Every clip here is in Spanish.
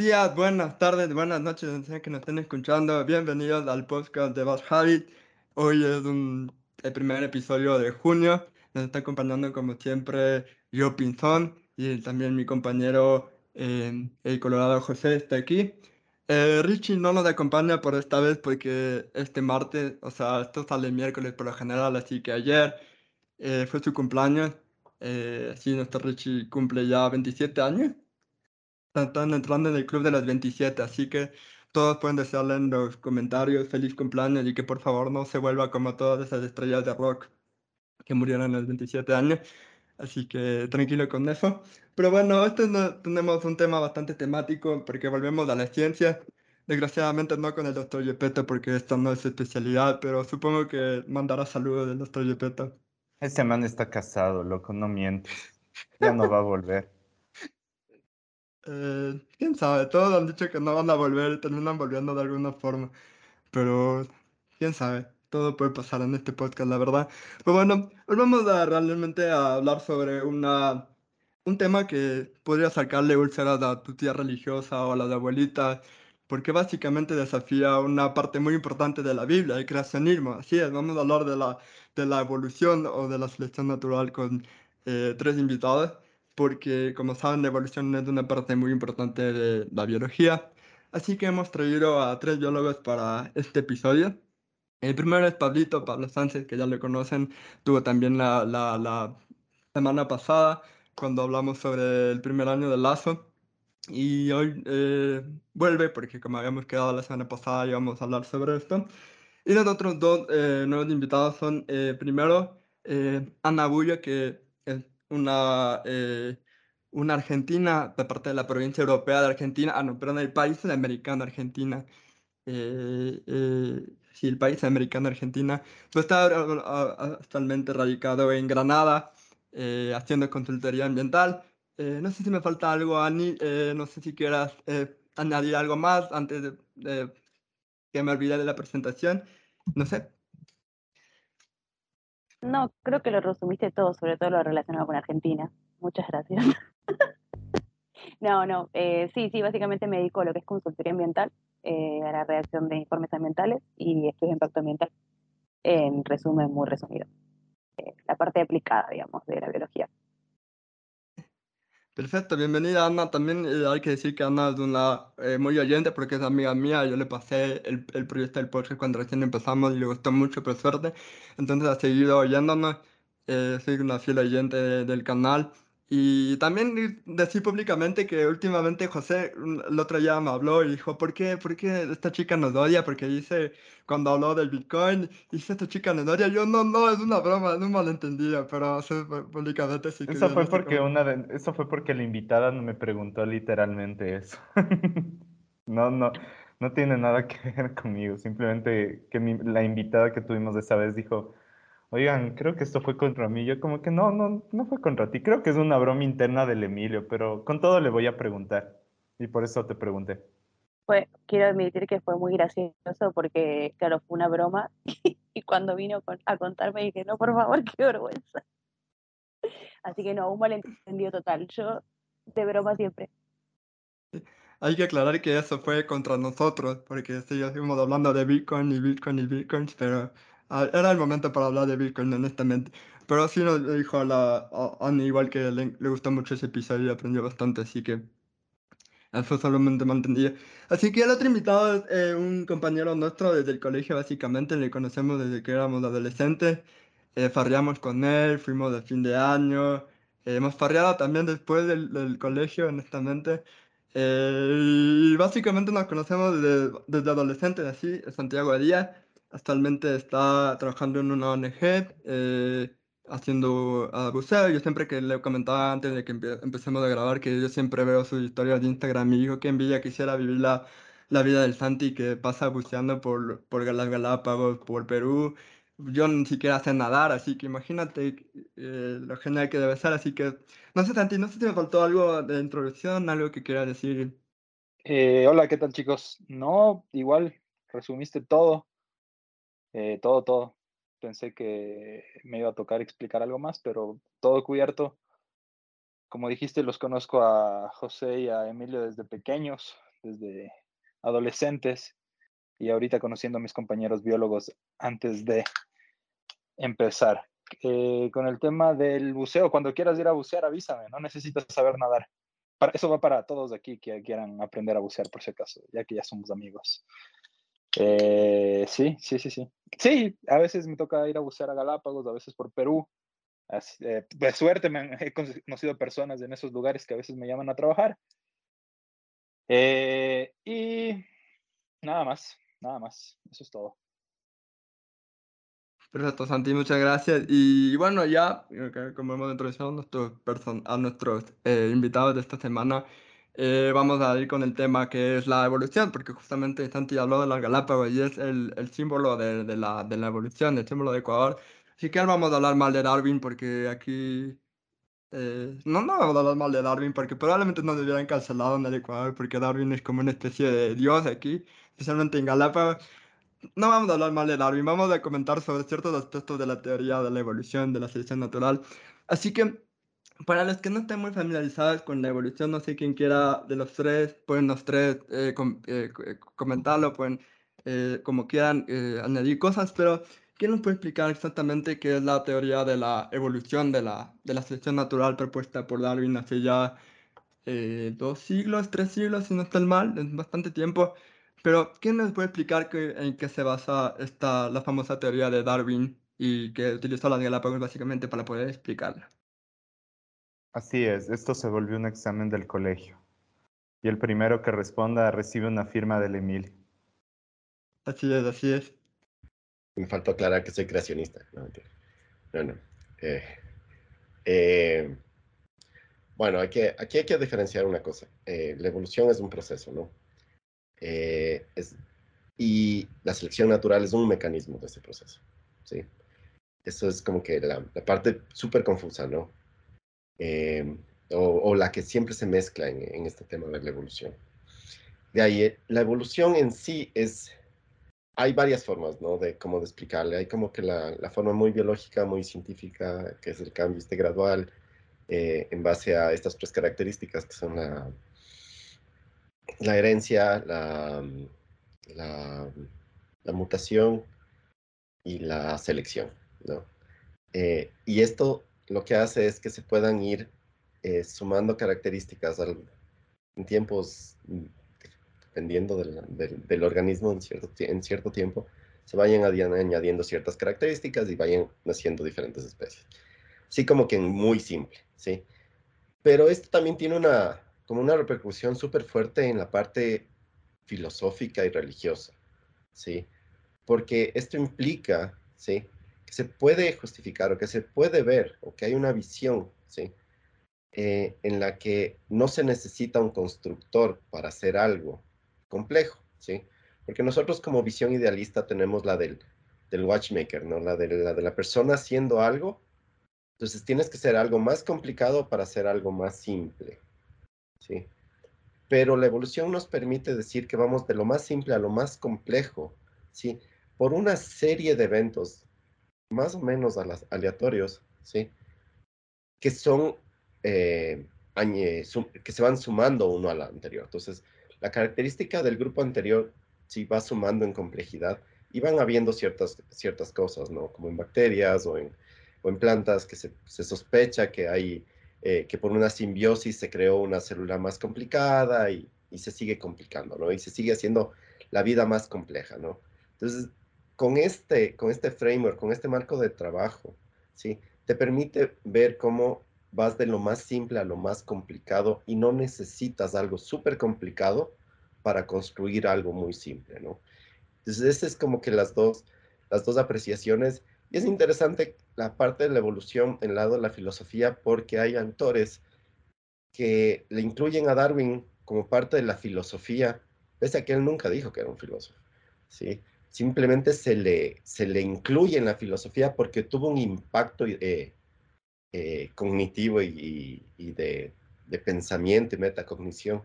días, buenas tardes, buenas noches, sea que nos estén escuchando. Bienvenidos al podcast de Bad Habit. Hoy es un, el primer episodio de junio. Nos está acompañando, como siempre, yo Pinzón y también mi compañero, eh, el Colorado José, está aquí. Eh, Richie no nos acompaña por esta vez porque este martes, o sea, esto sale miércoles por lo general, así que ayer eh, fue su cumpleaños. Eh, sí, nuestro Richie cumple ya 27 años. Están entrando en el club de los 27, así que todos pueden desearle en los comentarios feliz cumpleaños y que por favor no se vuelva como todas esas estrellas de rock que murieron a los 27 años. Así que tranquilo con eso. Pero bueno, este no, tenemos un tema bastante temático porque volvemos a la ciencia. Desgraciadamente no con el doctor Yepeto porque esta no es su especialidad, pero supongo que mandará saludos del doctor Yepeto. Ese man está casado, loco, no miento. Ya no va a volver. Eh, quién sabe, todos han dicho que no van a volver terminan volviendo de alguna forma. Pero quién sabe, todo puede pasar en este podcast, la verdad. Pero bueno, hoy vamos a realmente a hablar sobre una, un tema que podría sacarle úlceras a tu tía religiosa o a la de abuelita, porque básicamente desafía una parte muy importante de la Biblia, el creacionismo. Así es, vamos a hablar de la, de la evolución o de la selección natural con eh, tres invitados porque como saben la evolución es una parte muy importante de la biología. Así que hemos traído a tres biólogos para este episodio. El primero es Pablito, Pablo Sánchez, que ya lo conocen, tuvo también la, la, la semana pasada cuando hablamos sobre el primer año del lazo. Y hoy eh, vuelve porque como habíamos quedado la semana pasada íbamos a hablar sobre esto. Y los otros dos eh, nuevos invitados son, eh, primero, Ana Bulla, que una, eh, una Argentina de parte de la provincia europea de Argentina, ah, no, perdón, el país americano Argentina. Eh, eh, sí, el país americano Argentina. Pues está actualmente radicado en Granada, haciendo consultoría ambiental. no sé si me falta algo, Ani, no sé si quieras añadir algo más antes de, de que me olvide de la presentación. No sé. No, creo que lo resumiste todo, sobre todo lo relacionado con Argentina. Muchas gracias. no, no, eh, sí, sí, básicamente me dedico a lo que es consultoría ambiental, eh, a la redacción de informes ambientales y estudio de impacto ambiental, en resumen muy resumido. Eh, la parte aplicada, digamos, de la biología. Perfecto, bienvenida Ana. También eh, hay que decir que Ana es una eh, muy oyente porque es amiga mía. Yo le pasé el, el proyecto del podcast cuando recién empezamos y le gustó mucho, por suerte. Entonces ha seguido oyéndonos. Eh, soy una fiel oyente del canal. Y también decir públicamente que últimamente José el otro día me habló y dijo, ¿por qué, ¿por qué esta chica nos odia? Porque dice, cuando habló del Bitcoin, dice, esta chica nos odia. Yo, no, no, es una broma, es un malentendido, pero públicamente sí que... Eso fue, porque una eso fue porque la invitada no me preguntó literalmente eso. no, no, no tiene nada que ver conmigo. Simplemente que la invitada que tuvimos esa vez dijo oigan, creo que esto fue contra mí. Yo como que no, no, no fue contra ti. Creo que es una broma interna del Emilio, pero con todo le voy a preguntar. Y por eso te pregunté. Fue, quiero admitir que fue muy gracioso porque, claro, fue una broma. y cuando vino a contarme dije, no, por favor, qué vergüenza. Así que no, un malentendido total. Yo de broma siempre. Hay que aclarar que eso fue contra nosotros, porque sí, estuvimos hablando de Bitcoin y Bitcoin y Bitcoin, pero era el momento para hablar de Bitcoin, honestamente. Pero sí nos dijo a la a igual que le, le, gustó mucho ese episodio y aprendió bastante, así que eso solamente me entendía. Así que el otro invitado es eh, un compañero nuestro desde el colegio, básicamente, le conocemos desde que éramos adolescentes. Eh, farreamos con él, fuimos de fin de año. Eh, hemos farreado también después del, del colegio, honestamente. y básicamente nos conocemos desde, desde adolescentes, así, Santiago Díaz. Actualmente está trabajando en una ONG eh, haciendo uh, buceo. Yo siempre que le comentaba antes de que empecemos a grabar que yo siempre veo sus historias de Instagram y digo que envidia quisiera vivir la, la vida del Santi que pasa buceando por, por las Galápagos, por Perú. Yo ni siquiera sé nadar, así que imagínate eh, lo genial que debe ser. Así que, no sé, Santi, no sé si me faltó algo de introducción, algo que quieras decir. Eh, hola, ¿qué tal, chicos? No, igual, resumiste todo. Eh, todo, todo. Pensé que me iba a tocar explicar algo más, pero todo cubierto. Como dijiste, los conozco a José y a Emilio desde pequeños. desde adolescentes y ahorita conociendo a mis compañeros biólogos antes de empezar. Eh, con el tema del buceo, cuando quieras ir a bucear, avísame, no necesitas saber nadar. Para, eso va para todos aquí que quieran aprender a bucear, por si acaso, ya que ya somos amigos. Eh, sí, sí, sí, sí. Sí, a veces me toca ir a bucear a Galápagos, a veces por Perú. Eh, de suerte me he conocido personas en esos lugares que a veces me llaman a trabajar. Eh, y nada más, nada más. Eso es todo. Perfecto, Santi, muchas gracias. Y bueno, ya, como hemos introducido a nuestros, a nuestros invitados de esta semana, eh, vamos a ir con el tema que es la evolución, porque justamente Santi habló de las Galápagos y es el, el símbolo de, de, la, de la evolución, el símbolo de Ecuador. Así que vamos a hablar mal de Darwin porque aquí... Eh, no, no vamos a hablar mal de Darwin porque probablemente nos hubieran cancelado en el Ecuador porque Darwin es como una especie de dios aquí, especialmente en Galápagos. No vamos a hablar mal de Darwin, vamos a comentar sobre ciertos aspectos de la teoría de la evolución, de la selección natural. Así que para los que no estén muy familiarizados con la evolución, no sé quién quiera de los tres, pueden los tres eh, eh, eh, comentarlo, pueden como quieran añadir cosas, pero ¿quién nos puede explicar exactamente qué es la teoría de la evolución de la, de la selección natural propuesta por Darwin hace ya dos siglos, tres siglos, si no está mal, es bastante tiempo? Pero ¿quién nos puede explicar que, en qué se basa esta, la famosa teoría de Darwin y que utilizó las Galápagos básicamente para poder explicarla? Así es, esto se volvió un examen del colegio. Y el primero que responda recibe una firma del Emil. Así es, así es. Me faltó aclarar que soy creacionista. No, no. no. Eh, eh, bueno, hay que, aquí hay que diferenciar una cosa. Eh, la evolución es un proceso, ¿no? Es, y la selección natural es un mecanismo de ese proceso, ¿sí? Eso es como que la, la parte súper confusa, ¿no? Eh, o, la que siempre se mezcla en, este tema de la evolución. De ahí, eh, la evolución en sí es, hay varias formas, ¿no? De cómo de explicarle. Hay como que la, la, forma muy biológica, muy científica, que es el cambio este gradual, eh, en base a estas tres características que son la, la herencia, la, la, la, mutación y la selección, ¿no? y esto lo que hace es que se puedan ir eh, sumando características en tiempos, mm, dependiendo del, organismo en cierto, tiempo, se vayan añadiendo ciertas características y vayan naciendo diferentes especies. Así como que muy simple, ¿sí? Pero esto también tiene una, como una repercusión súper fuerte en la parte filosófica y religiosa, ¿sí? Porque esto implica, ¿sí? Se puede justificar o que se puede ver o que hay una visión, ¿sí? Eh, en la que no se necesita un constructor para hacer algo complejo, ¿sí? Porque nosotros como visión idealista tenemos la del, del watchmaker, ¿no? La de la, de la persona haciendo algo. Entonces tienes que ser algo más complicado para hacer algo más simple, ¿sí? Pero la evolución nos permite decir que vamos de lo más simple a lo más complejo, ¿sí? Por una serie de eventos más o menos aleatorios, ¿sí? Que son, eh, que se van sumando uno al anterior. Entonces, la característica del grupo anterior sí va sumando en complejidad y van habiendo ciertas, ciertas cosas, ¿no? Como en bacterias o en, o en plantas que se, se sospecha que hay, eh, que por una simbiosis se creó una célula más complicada y, y se sigue complicando, ¿no? Y se sigue haciendo la vida más compleja, ¿no? Entonces, con este, con este framework, con este marco de trabajo, ¿sí? Te permite ver cómo vas de lo más simple a lo más complicado y no necesitas algo súper complicado para construir algo muy simple, ¿no? Entonces, esas es como que las dos, las dos apreciaciones. Y es interesante la parte de la evolución en el lado de la filosofía porque hay autores que le incluyen a Darwin como parte de la filosofía, pese a que él nunca dijo que era un filósofo, ¿sí? Simplemente se le, se le incluye en la filosofía porque tuvo un impacto eh, eh, cognitivo y, de, pensamiento y metacognición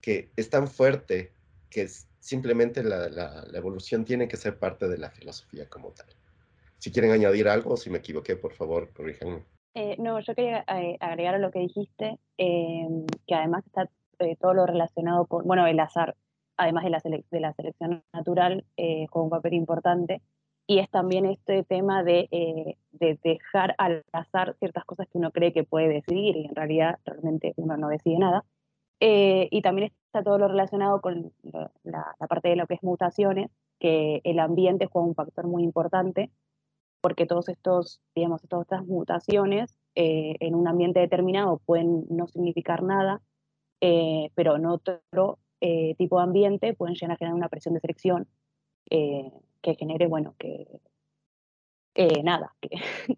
que es tan fuerte que simplemente la, evolución tiene que ser parte de la filosofía como tal. Si quieren añadir algo, si me equivoqué, por favor, corríjanme. Eh, no, yo quería agregar a lo que dijiste, que además está eh, todo lo relacionado con, bueno, el azar, además de la, de la selección natural, eh, juega un papel importante. Y es también este tema de, eh, de, dejar al azar ciertas cosas que uno cree que puede decidir y en realidad realmente uno no decide nada. y también está todo lo relacionado con la, la, parte de lo que es mutaciones, que el ambiente juega un factor muy importante, porque todos estos, digamos, todas estas mutaciones eh, en un ambiente determinado pueden no significar nada, eh, pero en otro eh, tipo de ambiente pueden llegar a generar una presión de selección que genere, bueno, que nada, que,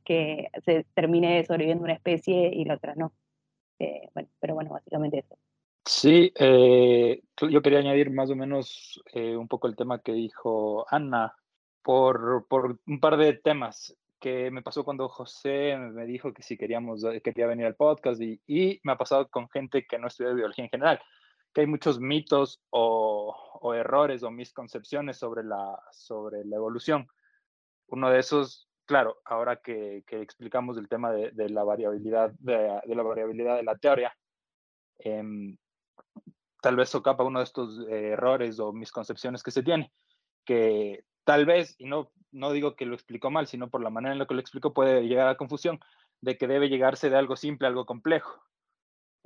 que, se termine sobreviviendo una especie y la otra no. bueno, pero bueno, básicamente eso. Sí, yo quería añadir más o menos un poco el tema que dijo Ana por, por un par de temas que me pasó cuando José me dijo que si queríamos, eh, quería venir al podcast y, y me ha pasado con gente que no estudia biología en general, que hay muchos mitos o, errores o misconcepciones sobre la, sobre la evolución. Uno de esos, claro, ahora que, que explicamos el tema de, la variabilidad de, de, la variabilidad de la teoría, eh, tal vez socapa uno de estos eh, errores o misconcepciones que se tiene, que tal vez, y no, no digo que lo explicó mal, sino por la manera en la que lo explicó puede llegar a confusión de que debe llegarse de algo simple a algo complejo.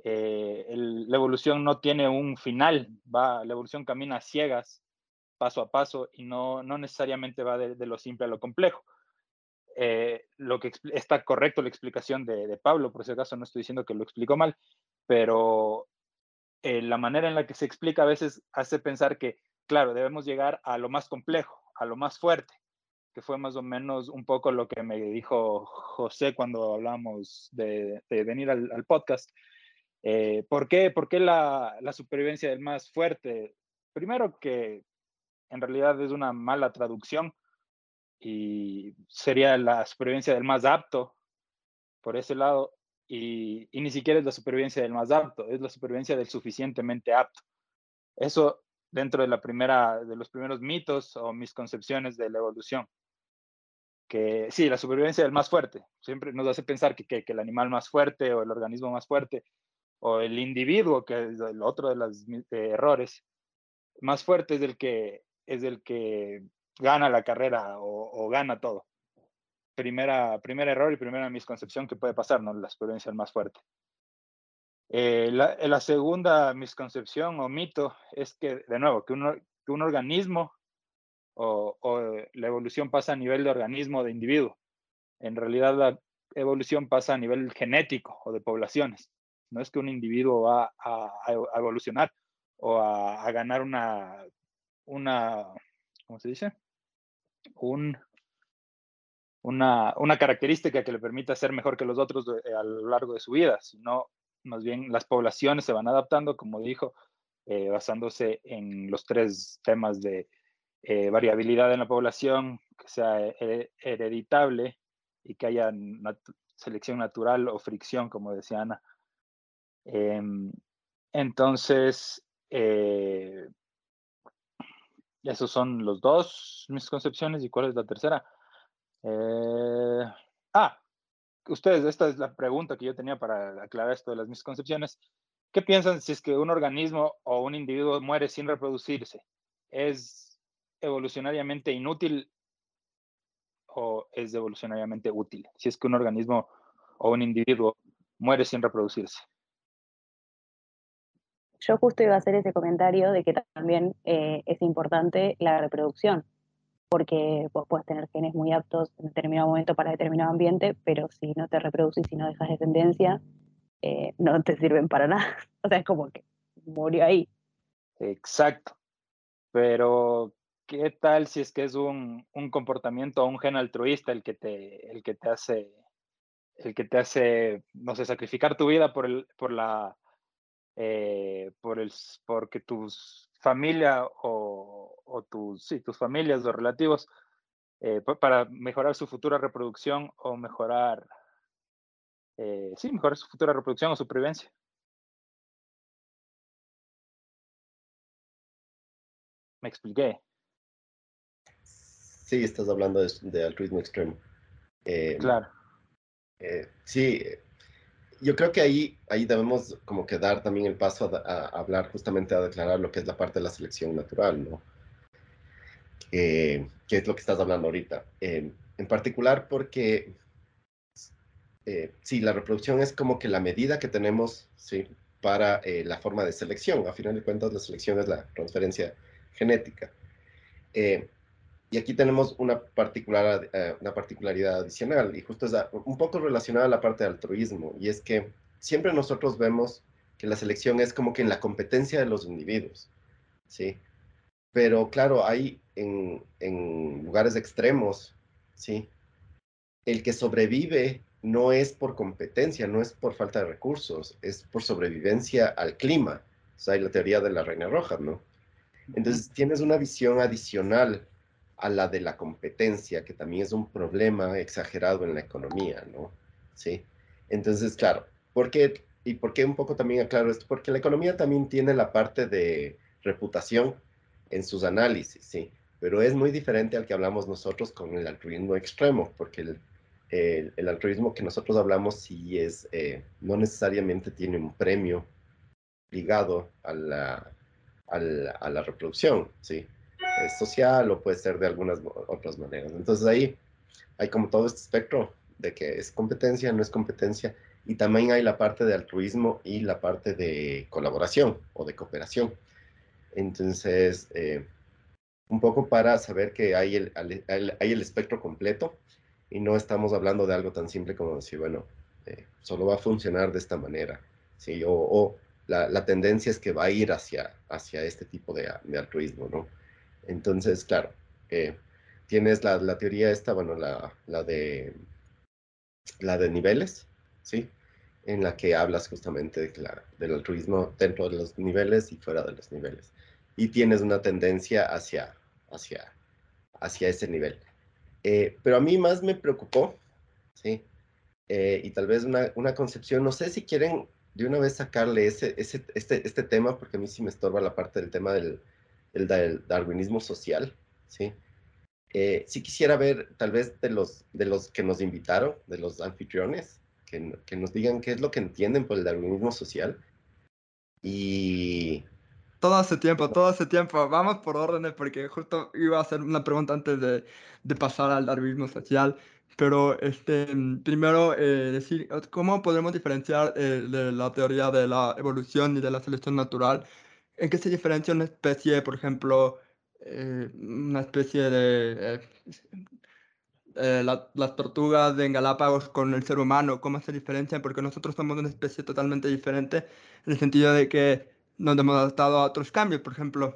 Eh, la evolución no tiene un final, va, la evolución camina a ciegas, paso a paso, y no, no necesariamente va de, lo simple a lo complejo. Eh, lo que está correcto la explicación de, de, Pablo, por si acaso no estoy diciendo que lo explicó mal, pero eh, la manera en la que se explica a veces hace pensar que, claro, debemos llegar a lo más complejo, a lo más fuerte, que fue más o menos un poco lo que me dijo José cuando hablamos de, venir al, podcast. Eh, ¿Por qué, por qué la, la, supervivencia del más fuerte? Primero que en realidad es una mala traducción y sería la supervivencia del más apto por ese lado y, y ni siquiera es la supervivencia del más apto, es la supervivencia del suficientemente apto. Eso dentro de, la primera, de los primeros mitos o misconcepciones de la evolución. Que sí, la supervivencia del más fuerte siempre nos hace pensar que, que, el animal más fuerte o el organismo más fuerte o el individuo, que es el otro de los errores, más fuerte es el que, es el que gana la carrera o, gana todo. Primera, primer error y primera misconcepción que puede pasar, ¿no? La supervivencia del más fuerte. Eh, la, eh, la, segunda misconcepción o mito es que, de nuevo, que un, organismo o, o, la evolución pasa a nivel de organismo de individuo. En realidad la evolución pasa a nivel genético o de poblaciones. No es que un individuo va a, evolucionar o a, ganar una, una, ¿cómo se dice? Un, una, una característica que le permita ser mejor que los otros de, a lo largo de su vida, sino más bien las poblaciones se van adaptando, como dijo, eh, basándose en los tres temas de eh, variabilidad en la población, que sea hereditable y que haya selección natural o fricción, como decía Ana. Eh, entonces, eh, esos son los dos mis concepciones. ¿Y cuál es la tercera? Eh, ah, ustedes, esta es la pregunta que yo tenía para aclarar esto de las misconcepciones. ¿Qué piensan si es que un organismo o un individuo muere sin reproducirse? ¿Es evolucionariamente inútil o es evolucionariamente útil? Si es que un organismo o un individuo muere sin reproducirse. Yo justo iba a hacer ese comentario de que también eh, es importante la reproducción porque vos puedes tener genes muy aptos en determinado momento para determinado ambiente, pero si no te reproduces y no dejas descendencia, eh, no te sirven para nada. O sea, es como que murió ahí. Exacto. Pero, ¿qué tal si es que es un, un comportamiento o un gen altruista el que te, el que te hace, el que te hace, no sé, sacrificar tu vida por el, por la, eh, por el, porque tus familia o, o tus, sí, tus familias o relativos eh, para mejorar su futura reproducción o mejorar, eh, sí, mejorar su futura reproducción o supervivencia. Me expliqué. Sí, estás hablando de, de altruismo extremo. Eh, claro. Sí, yo creo que ahí, ahí debemos como que dar también el paso a, hablar justamente a declarar lo que es la parte de la selección natural, ¿no? Eh, que es lo que estás hablando ahorita. Eh, en particular porque, eh, sí, la reproducción es como que la medida que tenemos, ¿sí? Para eh, la forma de selección. A final de cuentas, la selección es la transferencia genética. Y aquí tenemos una, particular, una particularidad adicional, y justo es un poco relacionada a la parte de altruismo, y es que siempre nosotros vemos que la selección es como que en la competencia de los individuos, ¿sí? Pero claro, hay en, en lugares extremos, ¿sí? El que sobrevive no es por competencia, no es por falta de recursos, es por sobrevivencia al clima. O sea, hay la teoría de la reina roja, ¿no? Entonces tienes una visión adicional a la de la competencia, que también es un problema exagerado en la economía, ¿no? Sí. Entonces, claro, ¿por qué? ¿Y por qué un poco también aclaro esto? Porque la economía también tiene la parte de reputación en sus análisis, ¿sí? pero es muy diferente al que hablamos nosotros con el altruismo extremo, porque el, el, altruismo que nosotros hablamos sí es, eh, no necesariamente tiene un premio ligado a la, a la, a la reproducción, ¿sí? Es social o puede ser de algunas otras maneras. Entonces ahí hay como todo este espectro de que es competencia, no es competencia, y también hay la parte de altruismo y la parte de colaboración o de cooperación. Entonces, eh, un poco para saber que hay el, hay el espectro completo y no estamos hablando de algo tan simple como decir, bueno, eh, solo va a funcionar de esta manera, ¿sí? O, la, la, tendencia es que va a ir hacia, hacia este tipo de, de altruismo, ¿no? Entonces, claro, eh, tienes la, la, teoría esta, bueno, la, la, de, la de niveles, ¿sí? En la que hablas justamente de del altruismo dentro de los niveles y fuera de los niveles y tienes una tendencia hacia, hacia, hacia ese nivel. Eh, pero a mí más me preocupó, ¿sí? Eh, y tal vez una, una, concepción, no sé si quieren de una vez sacarle ese, ese, este, este tema, porque a mí sí me estorba la parte del tema del, del, darwinismo social, ¿sí? Eh, sí quisiera ver tal vez de los, de los que nos invitaron, de los anfitriones, que, que nos digan qué es lo que entienden por el darwinismo social. Y, todo ese tiempo, todo ese tiempo. Vamos por órdenes porque justo iba a hacer una pregunta antes de, de pasar al darwinismo social. Pero este, primero eh, decir, ¿cómo podemos diferenciar eh, de la teoría de la evolución y de la selección natural? ¿En qué se diferencia una especie, por ejemplo, eh, una especie de... las tortugas de Galápagos con el ser humano, ¿cómo se diferencian? Porque nosotros somos una especie totalmente diferente en el sentido de que nos hemos adaptado a otros cambios. Por ejemplo,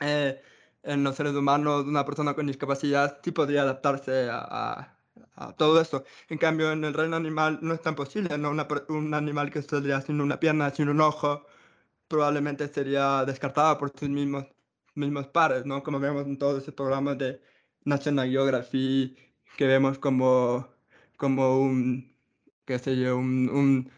eh, en los seres humanos, una persona con discapacidad sí podría adaptarse a, a, todo esto. En cambio, en el reino animal no es tan posible. ¿no? un animal que estaría sin una pierna, sin un ojo, probablemente sería descartado por sus mismos, mismos pares, ¿no? Como vemos en todos esos programas de National Geography, que vemos como, como un, qué sé yo, un, un,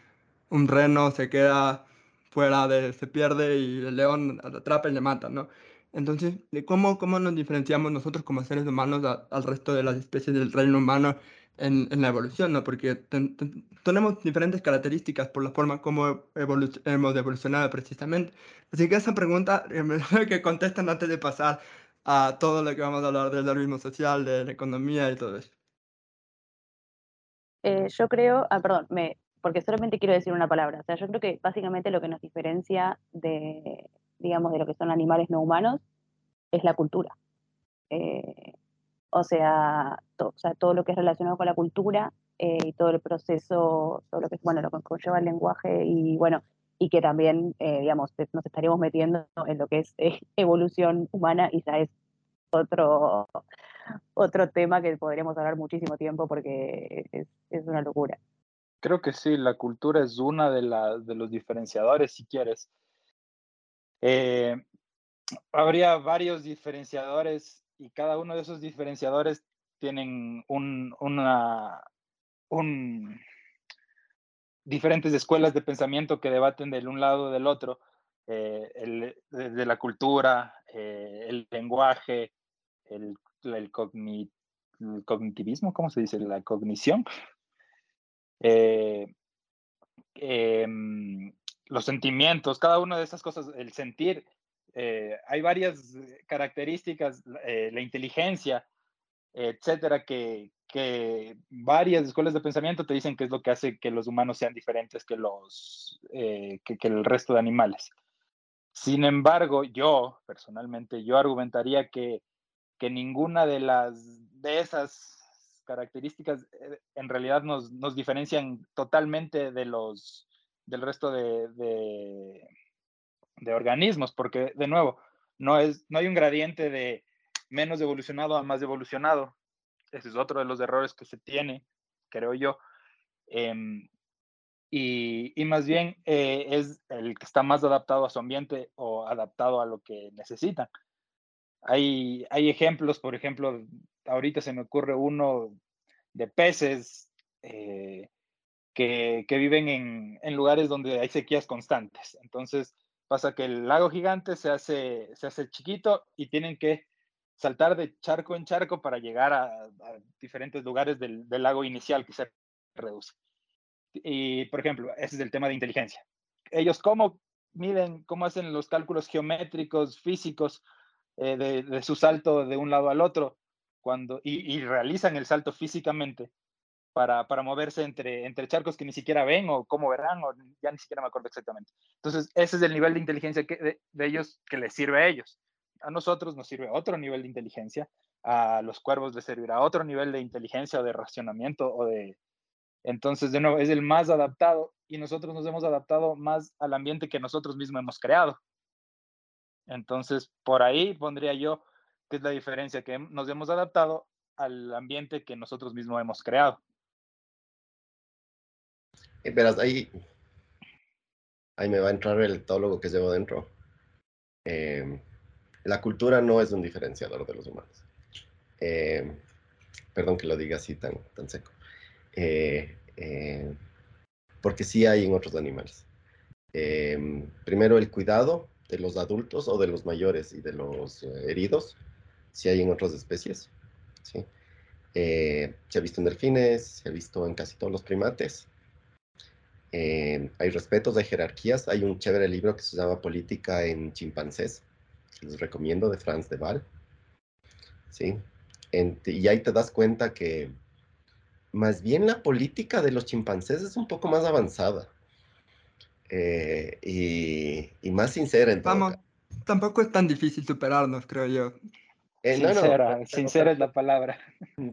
un reno se queda fuera de, se pierde y el león la atrapa y le mata, ¿no? Entonces, ¿cómo, cómo nos diferenciamos nosotros como seres humanos al resto de las especies del reino humano en, en la evolución, ¿no? Porque tenemos diferentes características por la forma como hemos evolucionado precisamente. Así que esa pregunta que contestan antes de pasar a todo lo que vamos a hablar del darwinismo social, de la economía y todo eso. Eh, yo creo, ah, perdón, me, porque solamente quiero decir una palabra. O sea, yo creo que básicamente lo que nos diferencia de, digamos, de lo que son animales no humanos es la cultura. Eh, o, sea, o sea, todo lo que es relacionado con la cultura eh, y todo el proceso, todo lo que es, bueno, lo que conlleva el lenguaje y, bueno, y que también, eh, digamos, nos estaríamos metiendo en lo que es evolución humana y ya es otro, otro tema que podríamos hablar muchísimo tiempo porque es, es una locura. Creo que sí, la cultura es una de, de los diferenciadores, si quieres. Eh, habría varios diferenciadores y cada uno de esos diferenciadores tienen un, una, un, diferentes escuelas de pensamiento que debaten del un lado o del otro, eh, el, de, la cultura, eh, el lenguaje, el, el, cognitivismo, ¿cómo se dice? La cognición. Eh, em, los sentimientos, cada una de esas cosas, el sentir, eh, hay varias características, eh, la inteligencia, etcétera, que, varias escuelas de pensamiento te dicen que es lo que hace que los humanos sean diferentes que, los, que, el resto de animales. Sin embargo, yo personalmente, yo argumentaría que, que ninguna de las de esas características eh, en realidad nos, nos diferencian totalmente de los del resto de, de, de, organismos, porque de nuevo, no, es, no hay un gradiente de menos evolucionado a más evolucionado. Ese es otro de los errores que se tiene, creo yo. Eh, y, y, más bien eh, es el que está más adaptado a su ambiente o adaptado a lo que necesitan. Hay, hay ejemplos, por ejemplo, ahorita se me ocurre uno de peces eh, que, que, viven en, en, lugares donde hay sequías constantes. Entonces pasa que el lago gigante se hace, se hace chiquito y tienen que saltar de charco en charco para llegar a, diferentes lugares del, lago inicial que se reduce. Y, por ejemplo, ese es el tema de inteligencia. Ellos cómo miden, cómo hacen los cálculos geométricos, físicos eh, de, su salto de un lado al otro cuando, y realizan el salto físicamente para, para, moverse entre, entre charcos que ni siquiera ven o cómo verán, o ya ni siquiera me acuerdo exactamente. Entonces, ese es el nivel de inteligencia que, de, ellos que les sirve a ellos. A nosotros nos sirve otro nivel de inteligencia, a los cuervos les servirá otro nivel de inteligencia o de racionamiento o de... Entonces, de nuevo, es el más adaptado y nosotros nos hemos adaptado más al ambiente que nosotros mismos hemos creado. Entonces, por ahí pondría yo que es la diferencia, que nos hemos adaptado al ambiente que nosotros mismos hemos creado. Y verás, ahí, ahí me va a entrar el teólogo que llevo dentro. Eh, la cultura no es un diferenciador de los humanos. Eh, perdón que lo diga así tan, tan seco. Eh, porque sí hay en otros animales. primero, el cuidado de los adultos o de los mayores y de los heridos, si hay en otras especies. ¿sí? Eh, se ha visto en delfines, se ha visto en casi todos los primates. Eh, hay respetos, hay jerarquías. Hay un chévere libro que se llama Política en chimpancés, que les recomiendo, de Franz de Waal. ¿sí? En, y ahí te das cuenta que más bien la política de los chimpancés es un poco más avanzada. Eh, y, y, más sincera. En Vamos, tampoco es tan difícil superarnos, creo yo. Eh, sincera, no, no, sincera es la palabra.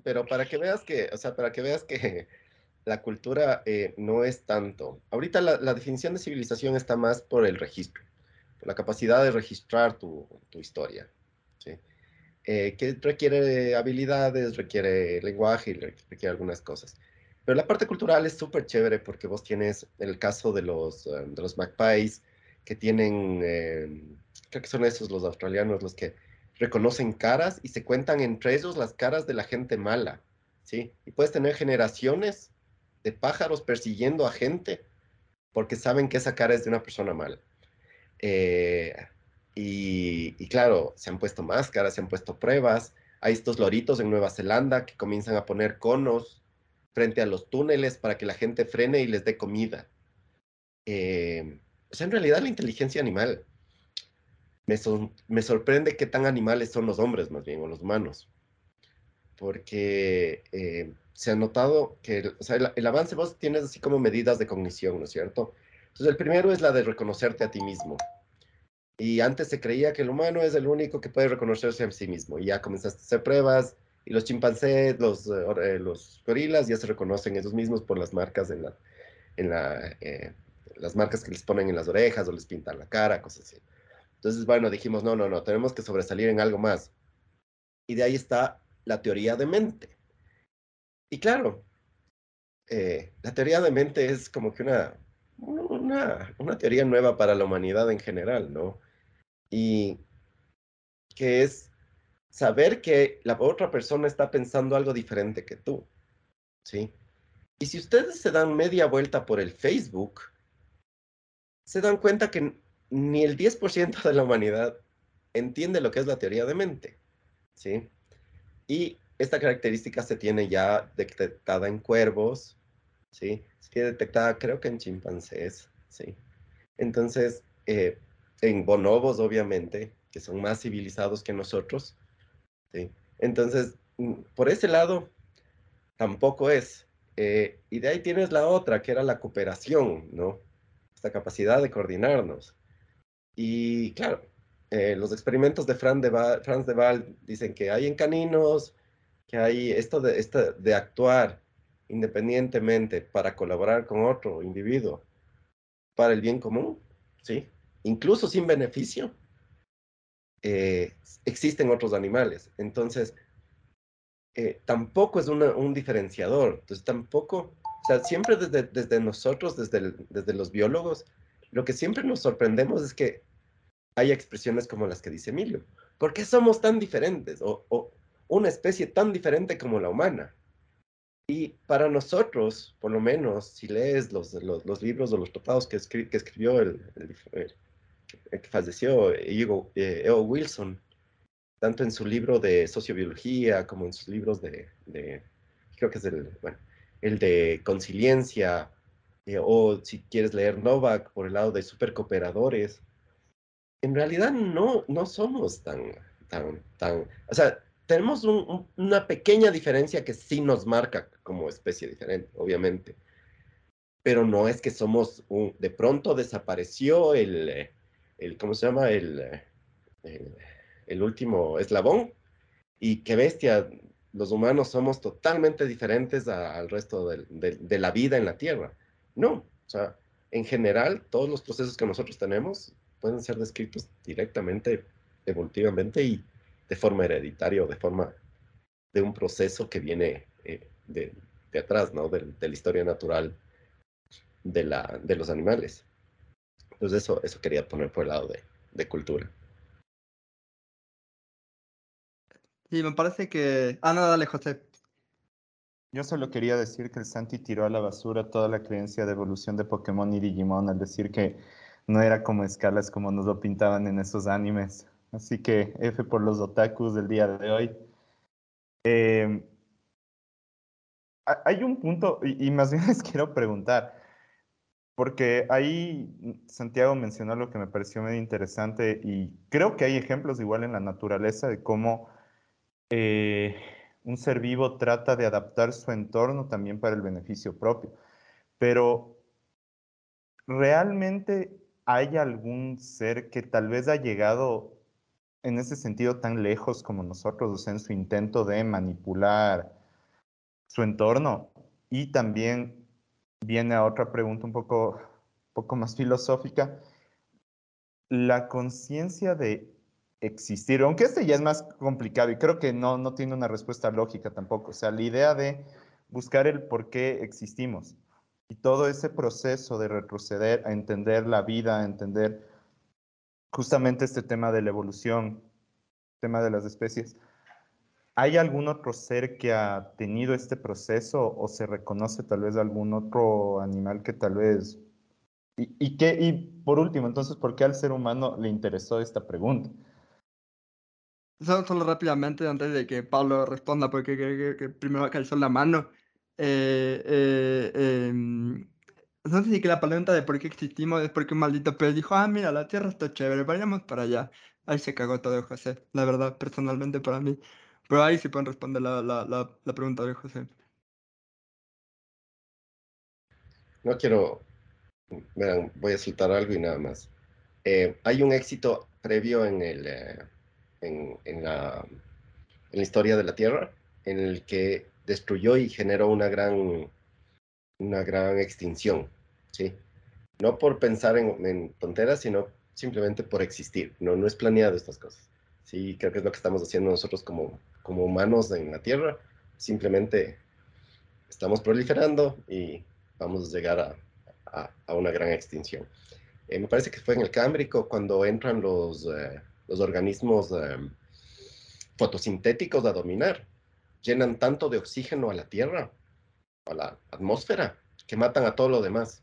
Pero para que veas que, o sea, para que veas que la cultura eh, no es tanto. Ahorita la, la, definición de civilización está más por el registro, por la capacidad de registrar tu, tu historia, ¿sí? Eh, que requiere habilidades, requiere lenguaje y requiere algunas cosas. Pero la parte cultural es súper chévere porque vos tienes el caso de los, um, de los magpies que tienen, eh, creo que son esos los australianos los que reconocen caras y se cuentan entre ellos las caras de la gente mala, ¿sí? Y puedes tener generaciones de pájaros persiguiendo a gente porque saben que esa cara es de una persona mala. Eh, y, claro, se han puesto máscaras, se han puesto pruebas. Hay estos loritos en Nueva Zelanda que comienzan a poner conos frente a los túneles para que la gente frene y les dé comida. Eh, o sea, en realidad la inteligencia animal me, me sorprende qué tan animales son los hombres, más bien, o los humanos. Porque eh, se ha notado que o sea, el, el, avance vos tienes así como medidas de cognición, ¿no es cierto? Entonces, el primero es la de reconocerte a ti mismo. Y antes se creía que el humano es el único que puede reconocerse a sí mismo. Y ya comenzaste a hacer pruebas, y los chimpancés, los, eh, los gorilas ya se reconocen ellos mismos por las marcas en la, en la, eh, las marcas que les ponen en las orejas o les pintan la cara, cosas así. Entonces, bueno, dijimos, no, no, no, tenemos que sobresalir en algo más. Y de ahí está la teoría de mente. Y claro, eh, la teoría de mente es como que una, una, una, teoría nueva para la humanidad en general, ¿no? Y que es saber que la otra persona está pensando algo diferente que tú, ¿sí? Y si ustedes se dan media vuelta por el Facebook, se dan cuenta que ni el 10% de la humanidad entiende lo que es la teoría de mente, ¿sí? Y esta característica se tiene ya detectada en cuervos, ¿sí? Se detectada creo que en chimpancés, ¿sí? Entonces, eh, en bonobos, obviamente, que son más civilizados que nosotros, ¿sí? Entonces, mm, por ese lado, tampoco es. Eh, y de ahí tienes la otra, que era la cooperación, ¿no? Esta capacidad de coordinarnos. Y claro, eh, los experimentos de, Fran de Franz de Waal dicen que hay en caninos, que hay esto de, esto de actuar independientemente para colaborar con otro individuo para el bien común, ¿sí? Incluso sin beneficio, eh, existen otros animales. Entonces, eh, tampoco es un diferenciador. Entonces, tampoco, o sea, siempre desde, desde nosotros, desde, desde los biólogos, lo que siempre nos sorprendemos es que hay expresiones como las que dice Emilio. ¿Por qué somos tan diferentes? O, o una especie tan diferente como la humana. Y para nosotros, por lo menos, si lees los, los, libros o los tratados que, que escribió el, que falleció, Ego, eh, Wilson, tanto en su libro de sociobiología como en sus libros de, creo que es el, bueno, el de conciliencia, eh, o si quieres leer Novak por el lado de supercooperadores, en realidad no, no somos tan, tan, tan, o sea, tenemos una pequeña diferencia que sí nos marca como especie diferente, obviamente. Pero no es que somos un, de pronto desapareció el, el ¿cómo se llama? El, el, último eslabón. Y qué bestia, los humanos somos totalmente diferentes al resto de, de, la vida en la Tierra. No, o sea, en general, todos los procesos que nosotros tenemos pueden ser descritos directamente, evolutivamente y de forma hereditaria o de forma de un proceso que viene eh, de, de, atrás, ¿no? De, de, la historia natural de, la, de los animales. Entonces eso, eso quería poner por el lado de, de cultura. Sí, me parece que... Ah, no, dale, José. Yo solo quería decir que el Santi tiró a la basura toda la creencia de evolución de Pokémon y Digimon al decir que no era como escalas como nos lo pintaban en esos animes. Así que F por los otakus del día de hoy. Em, hay un punto, y, más bien les quiero preguntar, porque ahí Santiago mencionó lo que me pareció medio interesante y creo que hay ejemplos igual en la naturaleza de cómo eh, un ser vivo trata de adaptar su entorno también para el beneficio propio. Pero realmente hay algún ser que tal vez ha llegado en ese sentido tan lejos como nosotros, o sea, en su intento de manipular su entorno. Y también viene a otra pregunta un poco, poco más filosófica, la conciencia de existir, aunque este ya es más complicado y creo que no, no tiene una respuesta lógica tampoco, o sea, la idea de buscar el por qué existimos y todo ese proceso de retroceder a entender la vida, a entender justamente este tema de la evolución, tema de las especies. ¿Hay algún otro ser que ha tenido este proceso o se reconoce tal vez algún otro animal que tal vez... Y, y, y por último, entonces, ¿por qué al ser humano le interesó esta pregunta? Solo, rápidamente, antes de que Pablo responda, porque que, que, primero calzó la mano. Eh, eh, eh, no sé si que la pregunta de por qué existimos es porque un maldito pez dijo, ah, mira, la Tierra está chévere, vayamos para allá. Ahí se cagó todo José, la verdad, personalmente para mí. Pero ahí sí pueden responder la, la, la, pregunta de José. No quiero, voy a soltar algo y nada más. Eh, hay un éxito previo en, el, en, en, en la historia de la Tierra en el que destruyó y generó una gran, una gran extinción. ¿sí? No por pensar en, tonteras, sino simplemente por existir. No, no es planeado estas cosas. Sí, creo que es lo que estamos haciendo nosotros como, como humanos en la Tierra. Simplemente estamos proliferando y vamos a llegar a, a, una gran extinción. Eh, me parece que fue en el Cámbrico cuando entran los, eh, los organismos eh, fotosintéticos a dominar. Llenan tanto de oxígeno a la Tierra, a la atmósfera, que matan a todo lo demás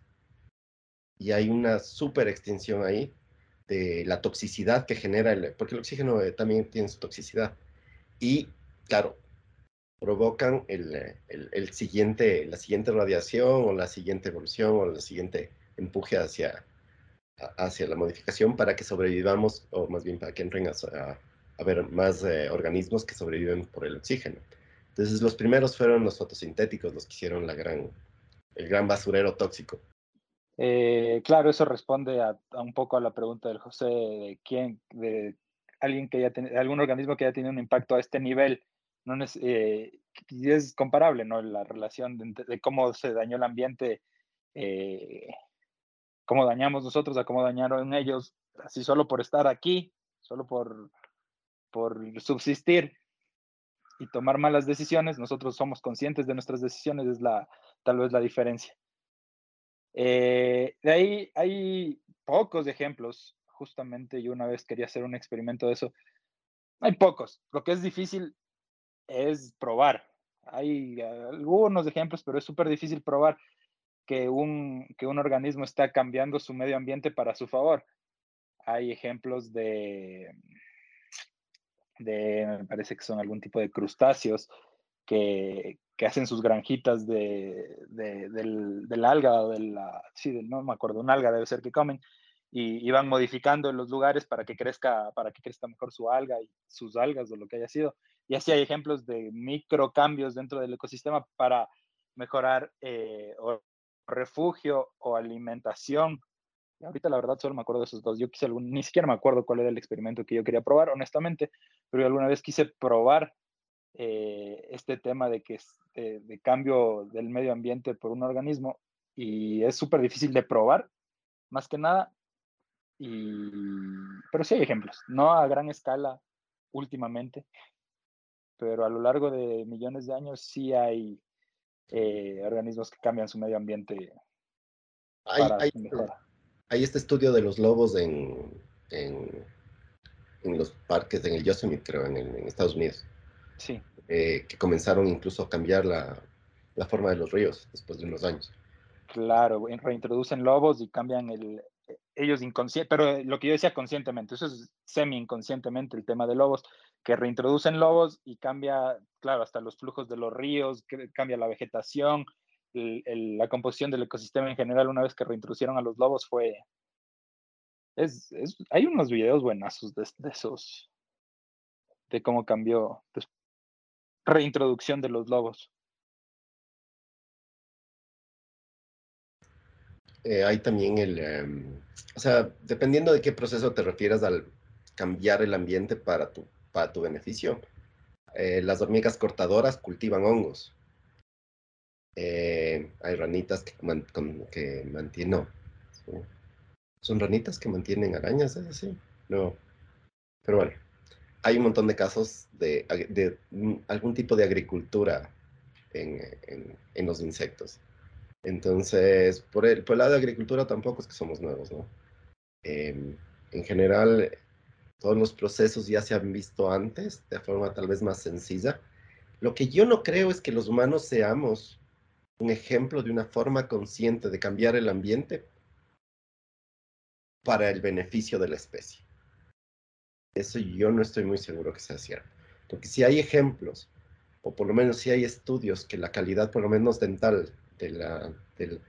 y hay una super extinción ahí de la toxicidad que genera el, porque el oxígeno eh, también tiene su toxicidad. Y claro, provocan el, el, el siguiente, la siguiente radiación o la siguiente evolución o el siguiente empuje hacia, hacia la modificación para que sobrevivamos, o más bien para que entren a, a haber más eh, organismos que sobreviven por el oxígeno. Entonces los primeros fueron los fotosintéticos, los que hicieron el gran basurero tóxico. Eh, claro, eso responde a, un poco a la pregunta del José de quién, de alguien que ya tiene, algún organismo que ya tiene un impacto a este nivel. No es, eh, es comparable, ¿no? La relación de, de, cómo se dañó el ambiente, eh, cómo dañamos nosotros a cómo dañaron ellos, así solo por estar aquí, solo por, por subsistir y tomar malas decisiones, nosotros somos conscientes de nuestras decisiones, es la, tal vez la diferencia. Eh, de ahí hay pocos ejemplos, justamente yo una vez quería hacer un experimento de eso. Hay pocos, lo que es difícil es probar. Hay algunos ejemplos, pero es súper difícil probar que un, que un organismo está cambiando su medio ambiente para su favor. Hay ejemplos de, de, me parece que son algún tipo de crustáceos que, que hacen sus granjitas de, de del, alga o de la, sí, no me acuerdo, un alga debe ser que comen, y, van modificando los lugares para que crezca, para que crezca mejor su alga y sus algas o lo que haya sido. Y así hay ejemplos de micro cambios dentro del ecosistema para mejorar eh, o refugio o alimentación. Ahorita la verdad solo me acuerdo de esos dos. Yo quise algún, ni siquiera me acuerdo cuál era el experimento que yo quería probar, honestamente, pero yo alguna vez quise probar eh, este tema de que es de, cambio del medio ambiente por un organismo y es súper difícil de probar, más que nada. Y, pero sí hay ejemplos, no a gran escala últimamente, pero a lo largo de millones de años sí hay eh, organismos que cambian su medio ambiente hay, hay, hay, este estudio de los lobos en, en, en los parques, en el Yosemite, creo, en, en Estados Unidos. Sí. Eh, que comenzaron incluso a cambiar la, la, forma de los ríos después de unos años. Claro, reintroducen lobos y cambian el, ellos inconsciente, pero lo que yo decía conscientemente, eso es semi inconscientemente el tema de lobos, que reintroducen lobos y cambia, claro, hasta los flujos de los ríos, que cambia la vegetación, la composición del ecosistema en general, una vez que reintroducieron a los lobos fue... Es, hay unos videos buenazos de, esos, de cómo cambió, de reintroducción de los lobos. Eh, hay también el, um, o sea, dependiendo de qué proceso te refieras al cambiar el ambiente para tu, para tu beneficio, eh, las hormigas cortadoras cultivan hongos. Eh, hay ranitas que, man, que mantienen, no, son ranitas que mantienen arañas, ¿es así? No, pero bueno, hay un montón de casos de, de algún tipo de agricultura en, en, en los insectos. Entonces, por el, por el lado de agricultura tampoco es que somos nuevos, ¿no? Eh, en general, todos los procesos ya se han visto antes, de forma tal vez más sencilla. Lo que yo no creo es que los humanos seamos un ejemplo de una forma consciente de cambiar el ambiente para el beneficio de la especie. Eso yo no estoy muy seguro que sea cierto. Porque si hay ejemplos, o por lo menos si hay estudios que la calidad, por lo menos dental, de la, de,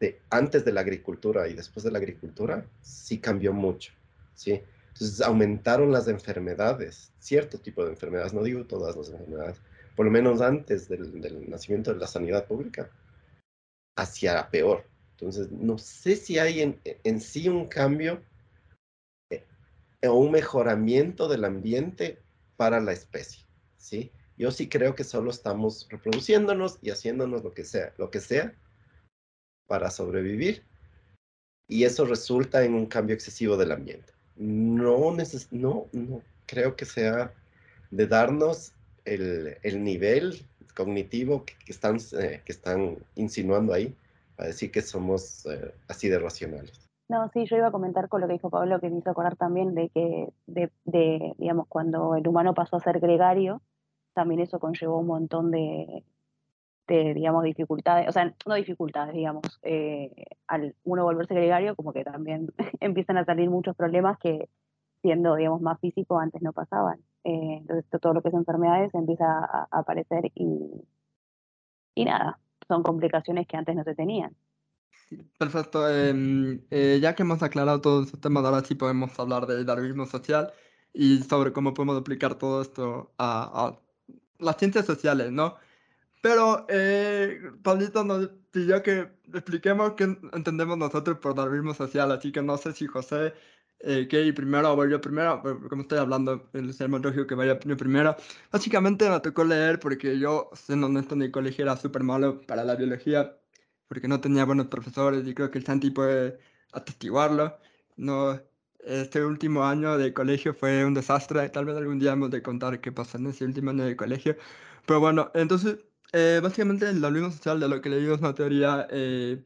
de, antes de la agricultura y después de la agricultura, sí cambió mucho, ¿sí? Entonces aumentaron las enfermedades, cierto tipo de enfermedades, no digo todas las enfermedades, por lo menos antes del, del nacimiento de la sanidad pública, hacia peor. Entonces, no sé si hay en, en sí un cambio eh, o un mejoramiento del ambiente para la especie, ¿sí? Yo sí creo que solo estamos reproduciéndonos y haciéndonos lo que sea, lo que sea para sobrevivir. Y eso resulta en un cambio excesivo del ambiente. No, neces no, no creo que sea de darnos el, el nivel cognitivo que, están, eh, que están insinuando ahí, a decir que somos eh, así de racionales. No, sí, yo iba a comentar con lo que dijo Pablo, que me hizo acordar también de que, de, de, digamos, cuando el humano pasó a ser gregario, también eso conllevó un montón de, de digamos, dificultades, o sea, no dificultades, digamos, eh, al uno volverse gregario, como que también empiezan a salir muchos problemas que siendo, digamos, más físicos antes no pasaban. Eh, entonces todo lo que es enfermedades empieza a, a aparecer y, y nada, son complicaciones que antes no se tenían. Perfecto. em, eh, ya que hemos aclarado todos estos temas, ahora sí podemos hablar del darwinismo social y sobre cómo podemos aplicar todo esto a, a las ciencias sociales, ¿no? Pero eh, Pablito nos pidió que expliquemos qué entendemos nosotros por darwinismo social, así que no sé si José eh, quiere ir primero o voy yo primero, como estoy hablando, el ser más lógico que vaya yo primero. Básicamente me tocó leer porque yo, siendo honesto, en el colegio era súper malo para la biología, porque no tenía buenos profesores y creo que el Santi puede atestiguarlo. No, este último año de colegio fue un desastre, tal vez algún día hemos de contar qué pasó en ese último año de colegio. Pero bueno, entonces eh, básicamente el darwinismo social de lo que leí es una teoría eh,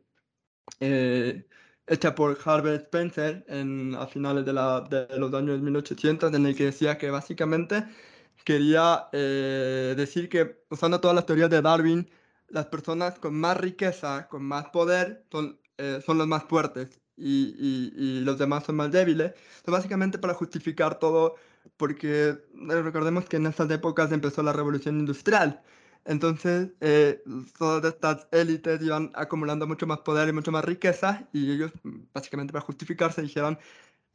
eh, hecha por Herbert Spencer en, a finales de, la, de los años 1800, en el que decía que básicamente quería eh, decir que usando todas las teorías de Darwin, las personas con más riqueza, con más poder, son, eh, son los más fuertes y, y, y los demás son más débiles. Entonces, básicamente para justificar todo, porque eh, recordemos que en estas épocas empezó la revolución industrial. Entonces, eh, todas estas élites iban acumulando mucho más poder y mucho más riqueza, y ellos, mm, básicamente para justificarse, dijeron,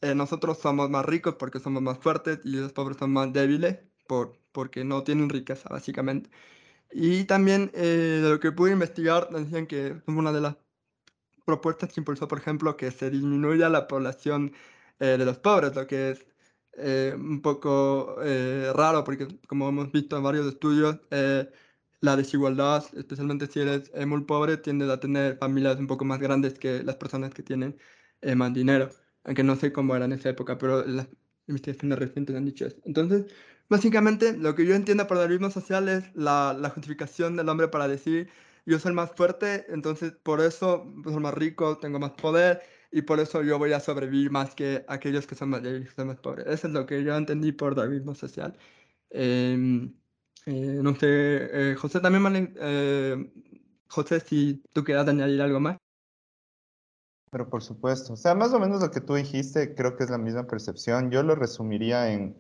eh, nosotros somos más ricos porque somos más fuertes y los pobres son más débiles por, porque no tienen riqueza, básicamente. Y también eh, de lo que pude investigar, decían que una de las propuestas que impulsó, por ejemplo, que se disminuya la población eh, de los pobres, lo que es eh, un poco eh, raro porque, como hemos visto en varios estudios, la desigualdad, especialmente si eres eh, muy pobre, tiende a tener familias un poco más grandes que las personas que tienen eh, más dinero, aunque no sé cómo era en esa época, pero las investigaciones recientes han dicho eso. Entonces, básicamente, lo que yo entiendo por darwinismo social es la, justificación del hombre para decir, yo soy más fuerte, entonces por eso soy más rico, tengo más poder, y por eso yo voy a sobrevivir más que aquellos que son más débiles, son más pobres. Eso es lo que yo entendí por darwinismo social. Em, eh, no sé, eh, José también, me- eh, José, si tú quieras añadir algo más. Pero por supuesto, o sea, más o menos lo que tú dijiste, creo que es la misma percepción. Yo lo resumiría en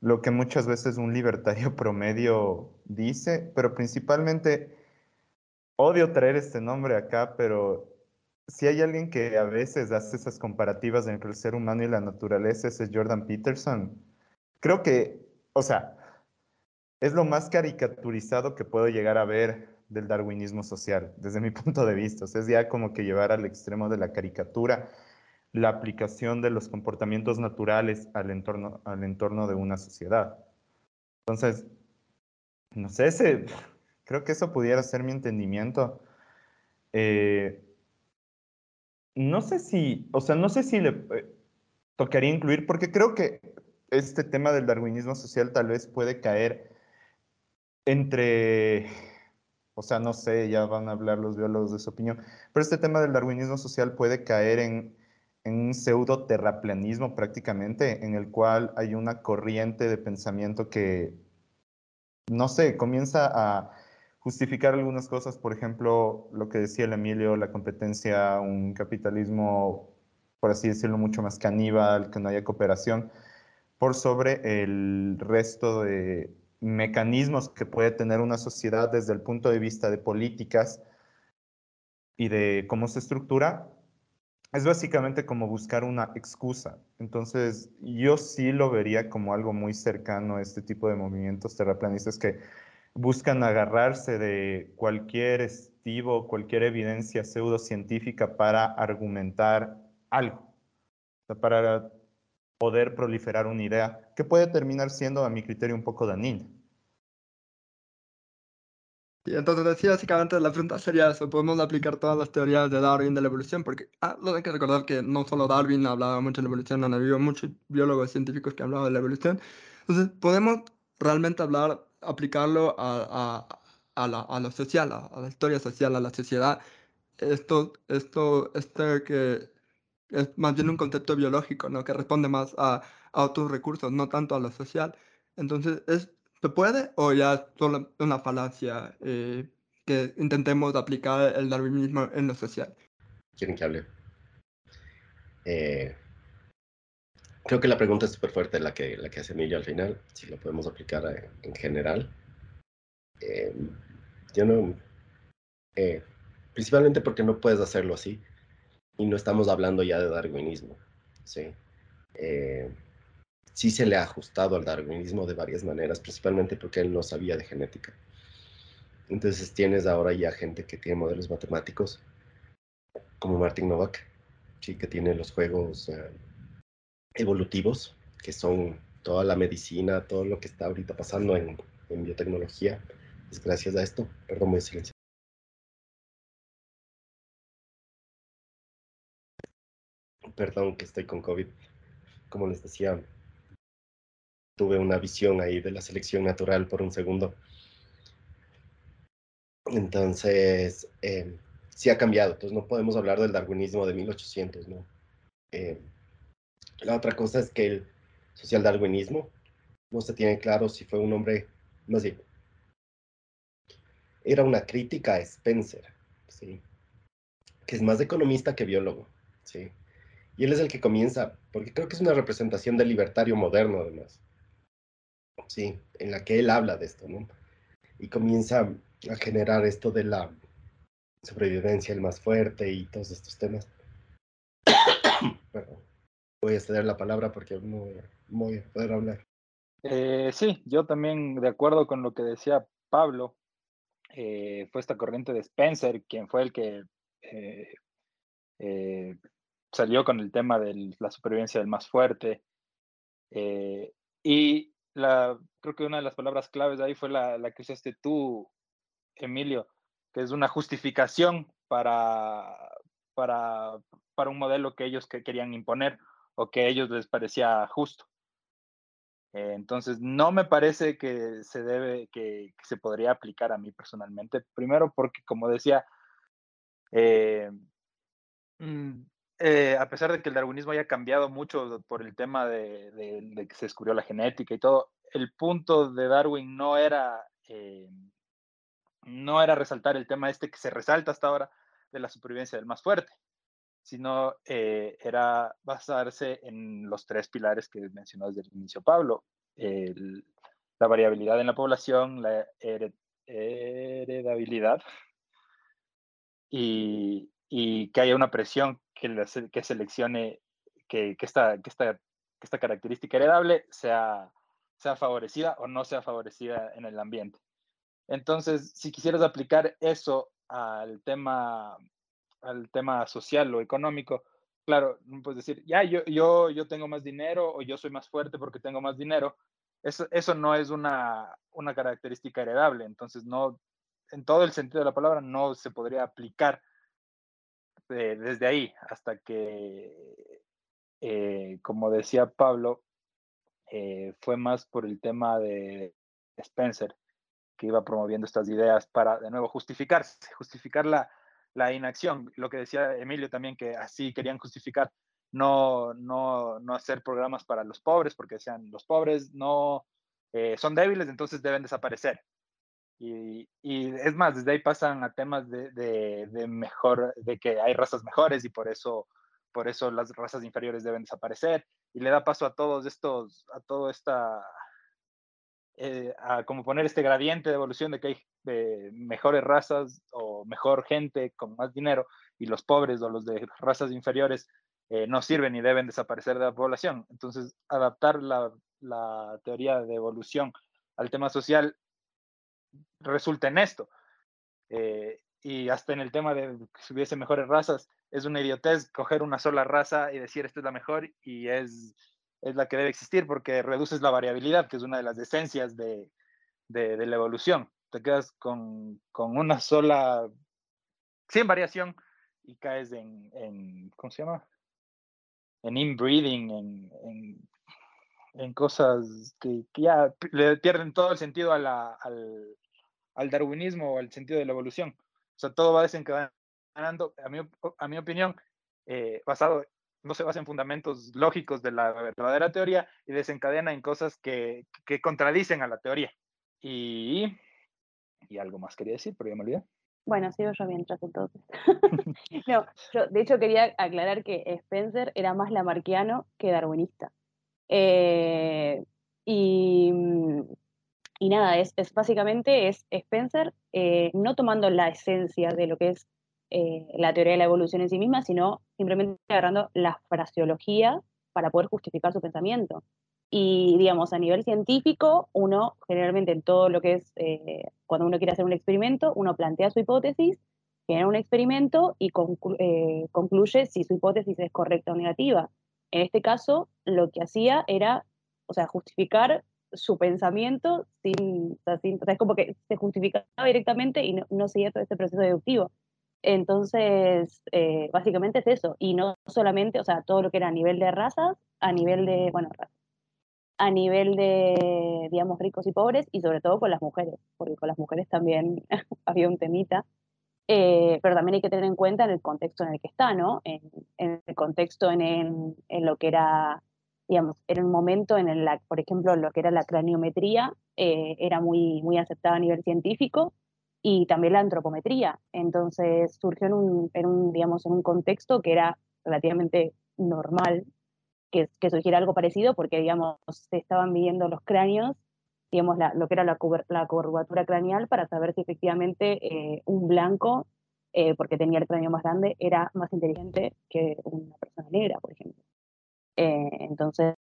lo que muchas veces un libertario promedio dice, pero principalmente odio traer este nombre acá, pero si hay alguien que a veces hace esas comparativas entre el ser humano y la naturaleza, ese es Jordan Peterson. Creo que, o sea, es lo más caricaturizado que puedo llegar a ver del darwinismo social, desde mi punto de vista. O sea, es ya como que llevar al extremo de la caricatura la aplicación de los comportamientos naturales al entorno, al entorno de una sociedad. Entonces, no sé, ese, creo que eso pudiera ser mi entendimiento. Eh, no sé si, o sea, no sé si le eh, tocaría incluir, porque creo que este tema del darwinismo social tal vez puede caer entre, o sea, no sé, ya van a hablar los biólogos de su opinión, pero este tema del darwinismo social puede caer en, un pseudo terraplanismo prácticamente, en el cual hay una corriente de pensamiento que, no sé, comienza a justificar algunas cosas, por ejemplo, lo que decía el Emilio, la competencia, un capitalismo, por así decirlo, mucho más caníbal, que no haya cooperación, por sobre el resto de mecanismos que puede tener una sociedad desde el punto de vista de políticas y de cómo se estructura, es básicamente como buscar una excusa. Entonces, yo sí lo vería como algo muy cercano a este tipo de movimientos terraplanistas que buscan agarrarse de cualquier estivo, cualquier evidencia pseudocientífica para argumentar algo, para poder proliferar una idea que puede terminar siendo, a mi criterio, un poco dañina. Y entonces, sí, básicamente la pregunta sería eso, ¿podemos aplicar todas las teorías de Darwin de la evolución? Porque ah, hay que recordar que no solo Darwin hablaba mucho de la evolución, han habido muchos biólogos científicos que han hablado de la evolución. Entonces, ¿podemos realmente hablar, aplicarlo a, a, a, la, a lo social, a la historia social, a la sociedad? Esto, esto, este que es más bien un concepto biológico, ¿no? Que responde más a, a otros recursos, no tanto a lo social. Entonces, ¿es, ¿se puede o ya es solo una falacia eh, que intentemos aplicar el darwinismo en lo social? ¿Quieren que hable? Eh, creo que la pregunta es súper fuerte la que, la que hace Emilio al final, si lo podemos aplicar eh, en general. Eh, yo no, eh, principalmente porque no puedes hacerlo así y no estamos hablando ya de darwinismo, ¿sí? sí se le ha ajustado al darwinismo de varias maneras, principalmente porque él no sabía de genética. Entonces tienes ahora ya gente que tiene modelos matemáticos, como Martin Novak, sí, que tiene los juegos evolutivos, que son toda la medicina, todo lo que está ahorita pasando en, biotecnología, es gracias a esto. Perdón, muy silencio. Perdón que estoy con COVID. Como les decía, tuve una visión ahí de la selección natural por un segundo. Entonces, eh, sí ha cambiado. Entonces no podemos hablar del darwinismo de 1800, ¿no? Eh, la otra cosa es que el socialdarwinismo no se tiene claro si fue un hombre, más bien, era una crítica a Spencer, ¿sí? que es más economista que biólogo. ¿sí? Y él es el que comienza, porque creo que es una representación del libertario moderno, además, ¿sí? en la que él habla de esto, ¿no? y comienza a generar esto de la sobrevivencia, el más fuerte y todos estos temas. Perdón voy a ceder la palabra porque no voy a poder hablar. Eh, sí, yo también de acuerdo con lo que decía Pablo, eh, fue esta corriente de Spencer quien fue el que eh, salió con el tema de la supervivencia del más fuerte. y la, creo que una de las palabras claves ahí fue la, la que usaste tú, Emilio, que es una justificación para, para, para un modelo que ellos que querían imponer o que a ellos les parecía justo. Eh, entonces, no me parece que se debe, que, se podría aplicar a mí personalmente. Primero, porque como decía, eh, mm, eh, a pesar de que el darwinismo haya cambiado mucho por el tema de, que se descubrió la genética y todo, el punto de Darwin no era, no era resaltar el tema este que se resalta hasta ahora de la supervivencia del más fuerte sino eh, era basarse en los tres pilares que mencionó desde el inicio Pablo, la variabilidad en la población, la heredabilidad y, que haya una presión que, que seleccione que, esta, que, esta, esta característica heredable sea, sea favorecida o no sea favorecida en el ambiente. Entonces, si quisieras aplicar eso al tema al tema social o económico, claro, no puedes decir, ya, yo, yo, yo tengo más dinero o yo soy más fuerte porque tengo más dinero. Eso, eso no es una, una característica heredable, entonces no, en todo el sentido de la palabra, no se podría aplicar desde ahí hasta que, eh, como decía Pablo, eh, fue más por el tema de Spencer, que iba promoviendo estas ideas para, de nuevo, justificarse, justificar la, la inacción, lo que decía Emilio también, que así querían justificar no, no, no hacer programas para los pobres, porque decían, los pobres no eh, son débiles, entonces deben desaparecer. Y, y, es más, desde ahí pasan a temas de, de, mejor, de que hay razas mejores y por eso, por eso las razas inferiores deben desaparecer. Y le da paso a todos estos, a toda esta eh, a como poner este gradiente de evolución de que hay mejores razas o mejor gente con más dinero y los pobres o los de razas inferiores eh, no sirven y deben desaparecer de la población. Entonces, adaptar la, la teoría de evolución al tema social resulta en esto. Eh, y hasta en el tema de si hubiese mejores razas, es una idiotez coger una sola raza y decir esta es la mejor y es es la que debe existir porque reduces la variabilidad, que es una de las esencias de, de, la evolución. Te quedas con, con, una sola, sin variación, y caes en, en ¿cómo se llama? En inbreeding, en, en cosas que, ya le pierden todo el sentido a la, al, al, darwinismo o al sentido de la evolución. O sea, todo va desencadenando, a mi, a mi opinión, eh, basado no se basa en fundamentos lógicos de la verdadera teoría y desencadena en cosas que, que contradicen a la teoría. Y, y algo más quería decir, pero ya me olvidé. Bueno, sigo yo mientras entonces. no, yo de hecho quería aclarar que Spencer era más lamarquiano que darwinista. Eh, y, y, nada, es, básicamente es Spencer eh, no tomando la esencia de lo que es eh, la teoría de la evolución en sí misma, sino simplemente agarrando la fraseología para poder justificar su pensamiento. Y, digamos, a nivel científico, uno generalmente en todo lo que es, cuando uno quiere hacer un experimento, uno plantea su hipótesis, genera un experimento y conclu concluye si su hipótesis es correcta o negativa. En este caso, lo que hacía era, o sea, justificar su pensamiento sin, o es como que se justificaba directamente y no, no seguía todo este proceso deductivo. Entonces, eh, básicamente es eso, y no solamente, o sea, todo lo que era a nivel de razas, a nivel de, bueno, a nivel de, digamos, ricos y pobres, y sobre todo con las mujeres, porque con las mujeres también había un temita, eh, pero también hay que tener en cuenta en el contexto en el que está, ¿no? En, el contexto en, lo que era, digamos, era un momento en el, por ejemplo, lo que era la craniometría, eh, era muy, muy aceptada a nivel científico, y también la antropometría. Entonces surgió en un, en un, digamos, en un contexto que era relativamente normal que, que surgiera algo parecido porque, digamos, se estaban midiendo los cráneos, digamos, la, lo que era la, la, curvatura craneal para saber si efectivamente eh, un blanco, eh, porque tenía el cráneo más grande, era más inteligente que una persona negra, por ejemplo. Eh, entonces,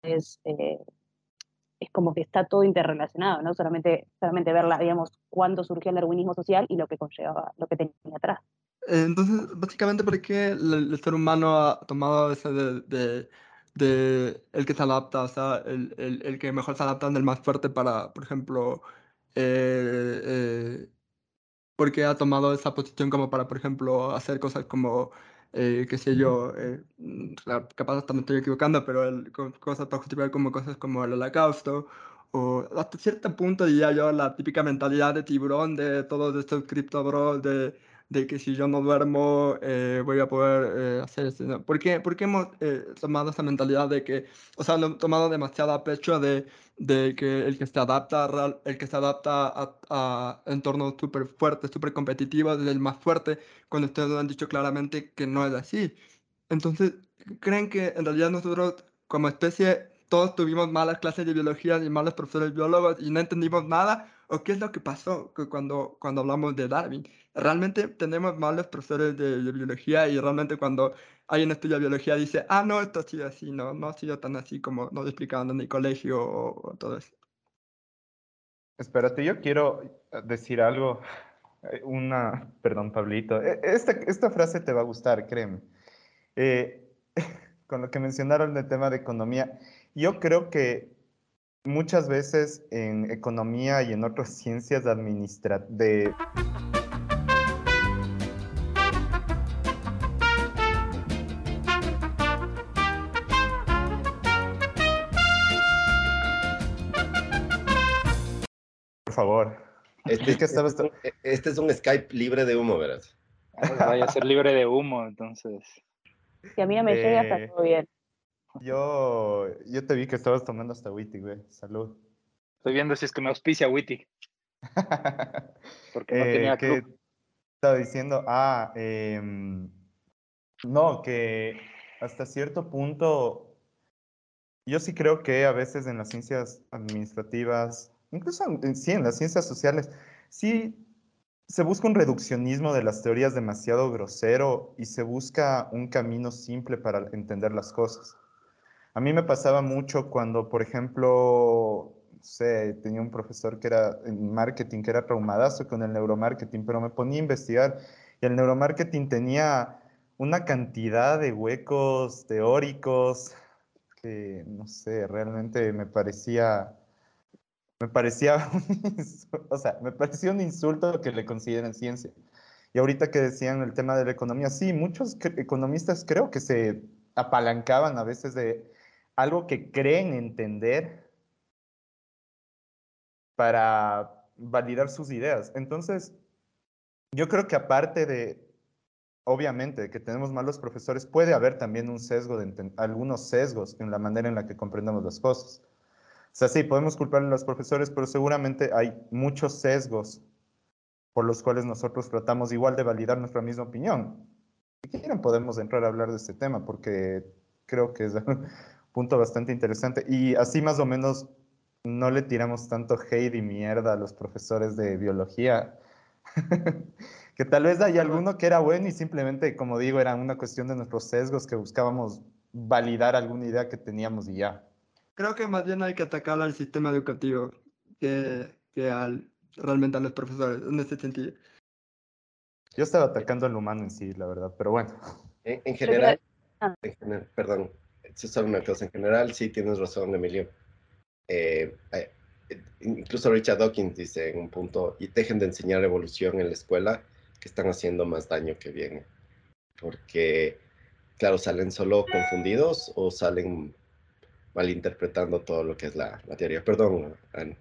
es como que está todo interrelacionado, ¿no? Solamente, solamente verla, digamos, cuándo surgió el darwinismo social y lo que conllevaba, lo que tenía atrás. Entonces, básicamente, ¿por qué el, el ser humano ha tomado ese de, de, de, el que se adapta, o sea, el, el, el, que mejor se adapta el más fuerte para, por ejemplo, eh, eh, ¿por qué ha tomado esa posición como para, por ejemplo, hacer cosas como eh, qué sé yo, eh, capaz hasta me estoy equivocando, pero el, cosas para justificar como cosas como el holocausto, o hasta cierto punto diría yo la típica mentalidad de tiburón de todos estos cripto bros de, de que si yo no duermo eh, voy a poder eh, hacer esto. ¿Por, qué, ¿Por qué hemos eh, tomado esa mentalidad de que, o sea, lo hemos tomado demasiado a pecho de, de que el que se adapta, el que se adapta a, a entornos súper fuertes, súper competitivos, es el más fuerte, cuando ustedes lo han dicho claramente que no es así. Entonces, ¿creen que en realidad nosotros como especie todos tuvimos malas clases de biología y malos profesores biólogos y no entendimos nada? ¿O qué es lo que pasó cuando, cuando hablamos de Darwin? Realmente tenemos malos profesores de, de biología y realmente cuando alguien estudia biología dice, ah, no, esto ha sido así, no, no ha sido tan así como nos explicaban en el colegio o, o todo eso. Espérate, yo quiero decir algo. Una, perdón, Pablito. E, esta, esta frase te va a gustar, créeme. Eh, con lo que mencionaron del tema de economía, yo creo que muchas veces en economía y en otras ciencias administrativas de Por favor. Este, es, que este, es un, este es un Skype libre de humo, verás. Vaya a ser libre de humo, entonces. Si a mí no me llega, está Eh, todo bien. Yo, yo te vi que estabas tomando hasta witty, güey. Salud. Estoy viendo si es que me auspicia Witty, porque no Eh, tenía ¿qué club. estaba diciendo? Ah, em, no, que hasta cierto punto, yo sí creo que a veces en las ciencias administrativas, incluso en, las ciencias sociales, sí se busca un reduccionismo de las teorías demasiado grosero y se busca un camino simple para entender las cosas. A mí me pasaba mucho cuando, por ejemplo, no tenía un profesor que era en marketing, que era traumadazo con el neuromarketing, pero me ponía a investigar y el neuromarketing tenía una cantidad de huecos teóricos que, no sé, realmente me parecía, me parecía, un o sea, me parecía un insulto que le consideren ciencia. Y ahorita que decían el tema de la economía, sí, muchos economistas creo que se apalancaban a veces de algo que creen entender para validar sus ideas. Entonces, yo creo que aparte de, obviamente, que tenemos malos profesores, puede haber también un sesgo, de algunos sesgos en la manera en la que comprendemos las cosas. Sea, sí, podemos culpar a los profesores, pero seguramente hay muchos sesgos por los cuales nosotros tratamos igual de validar nuestra misma opinión. Si quieren podemos entrar a hablar de este tema, porque creo que es punto bastante interesante. Y así más o menos no le tiramos tanto hate y mierda a los profesores de biología. que tal vez hay alguno que era bueno y simplemente, como digo, era una cuestión de nuestros sesgos que buscábamos validar alguna idea que teníamos y ya. Creo que más bien hay que atacar al sistema educativo que, que al, realmente a los profesores, en ese sentido. Yo estaba atacando al humano en sí, la verdad, pero bueno. En, general, ah. en general, perdón, es solo una cosa, en general sí tienes razón, Emilio. Eh, eh, incluso Richard Dawkins dice en un punto, y dejen de enseñar evolución en la escuela, que están haciendo más daño que bien. Porque, claro, salen solo confundidos o salen malinterpretando todo lo que es la, la teoría. Perdón, Anne.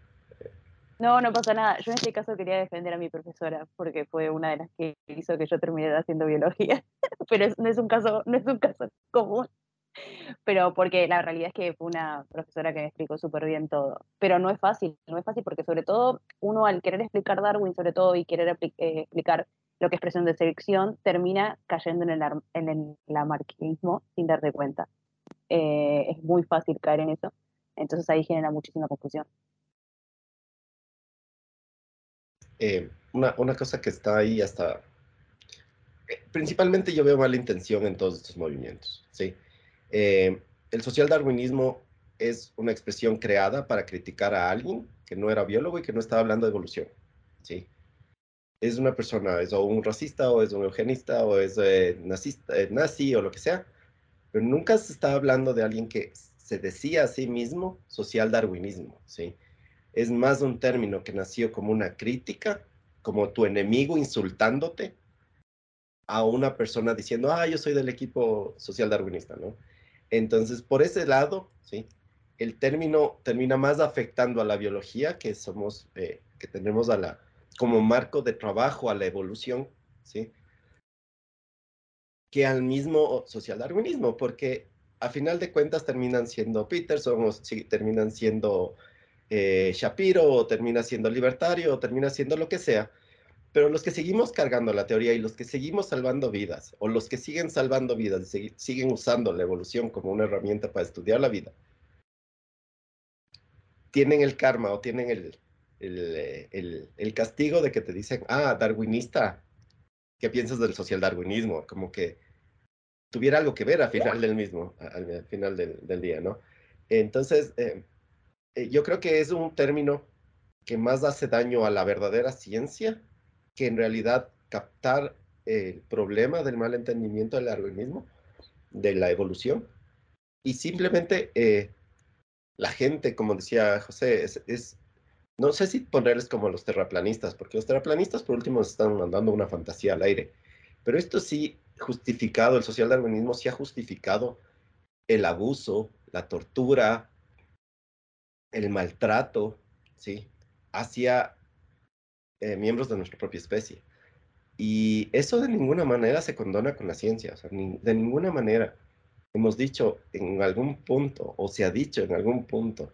No, no pasa nada. Yo en este caso quería defender a mi profesora porque fue una de las que hizo que yo terminara haciendo biología. Pero no es un caso, no es un caso común. Pero porque la realidad es que fue una profesora que me explicó súper bien todo. Pero no es fácil, no es fácil porque sobre todo uno al querer explicar Darwin, sobre todo, y querer eh, explicar lo que es presión de selección, termina cayendo en el, en el lamarquismo sin darte cuenta. Eh, es muy fácil caer en eso. Entonces ahí genera muchísima confusión. Eh, una, una, cosa que está ahí hasta... Eh, principalmente yo veo mala intención en todos estos movimientos, ¿sí? Eh, el social darwinismo es una expresión creada para criticar a alguien que no era biólogo y que no estaba hablando de evolución, ¿sí? Es una persona, es un racista, o es un eugenista, o es nazista, nazi, o lo que sea, pero nunca se está hablando de alguien que se decía a sí mismo social darwinismo, ¿sí? es más un término que nació como una crítica, como tu enemigo insultándote a una persona diciendo, ah, yo soy del equipo social darwinista, ¿no? Entonces, por ese lado, ¿sí? El término termina más afectando a la biología, que somos, eh, que tenemos a la, como marco de trabajo a la evolución, ¿sí? Que al mismo social darwinismo, porque a final de cuentas terminan siendo Peterson o terminan siendo eh, Shapiro o termina siendo libertario o termina siendo lo que sea, pero los que seguimos cargando la teoría y los que seguimos salvando vidas o los que siguen salvando vidas y siguen usando la evolución como una herramienta para estudiar la vida, tienen el karma o tienen el, el, el, castigo de que te dicen, ah, darwinista, ¿qué piensas del social darwinismo? Como que tuviera algo que ver al final del mismo, al, final del, día, ¿no? Entonces, eh, eh, yo creo que es un término que más hace daño a la verdadera ciencia que en realidad captar el problema del mal entendimiento del darwinismo, de la evolución. Y simplemente eh, la gente, como decía José, es, no sé si ponerles como los terraplanistas, porque los terraplanistas por último están mandando una fantasía al aire. Pero esto sí justificado, el social darwinismo sí ha justificado el abuso, la tortura, el maltrato, ¿sí? Hacia eh, miembros de nuestra propia especie. Y eso de ninguna manera se condona con la ciencia, o sea, de ninguna manera. Hemos dicho en algún punto, o se ha dicho en algún punto,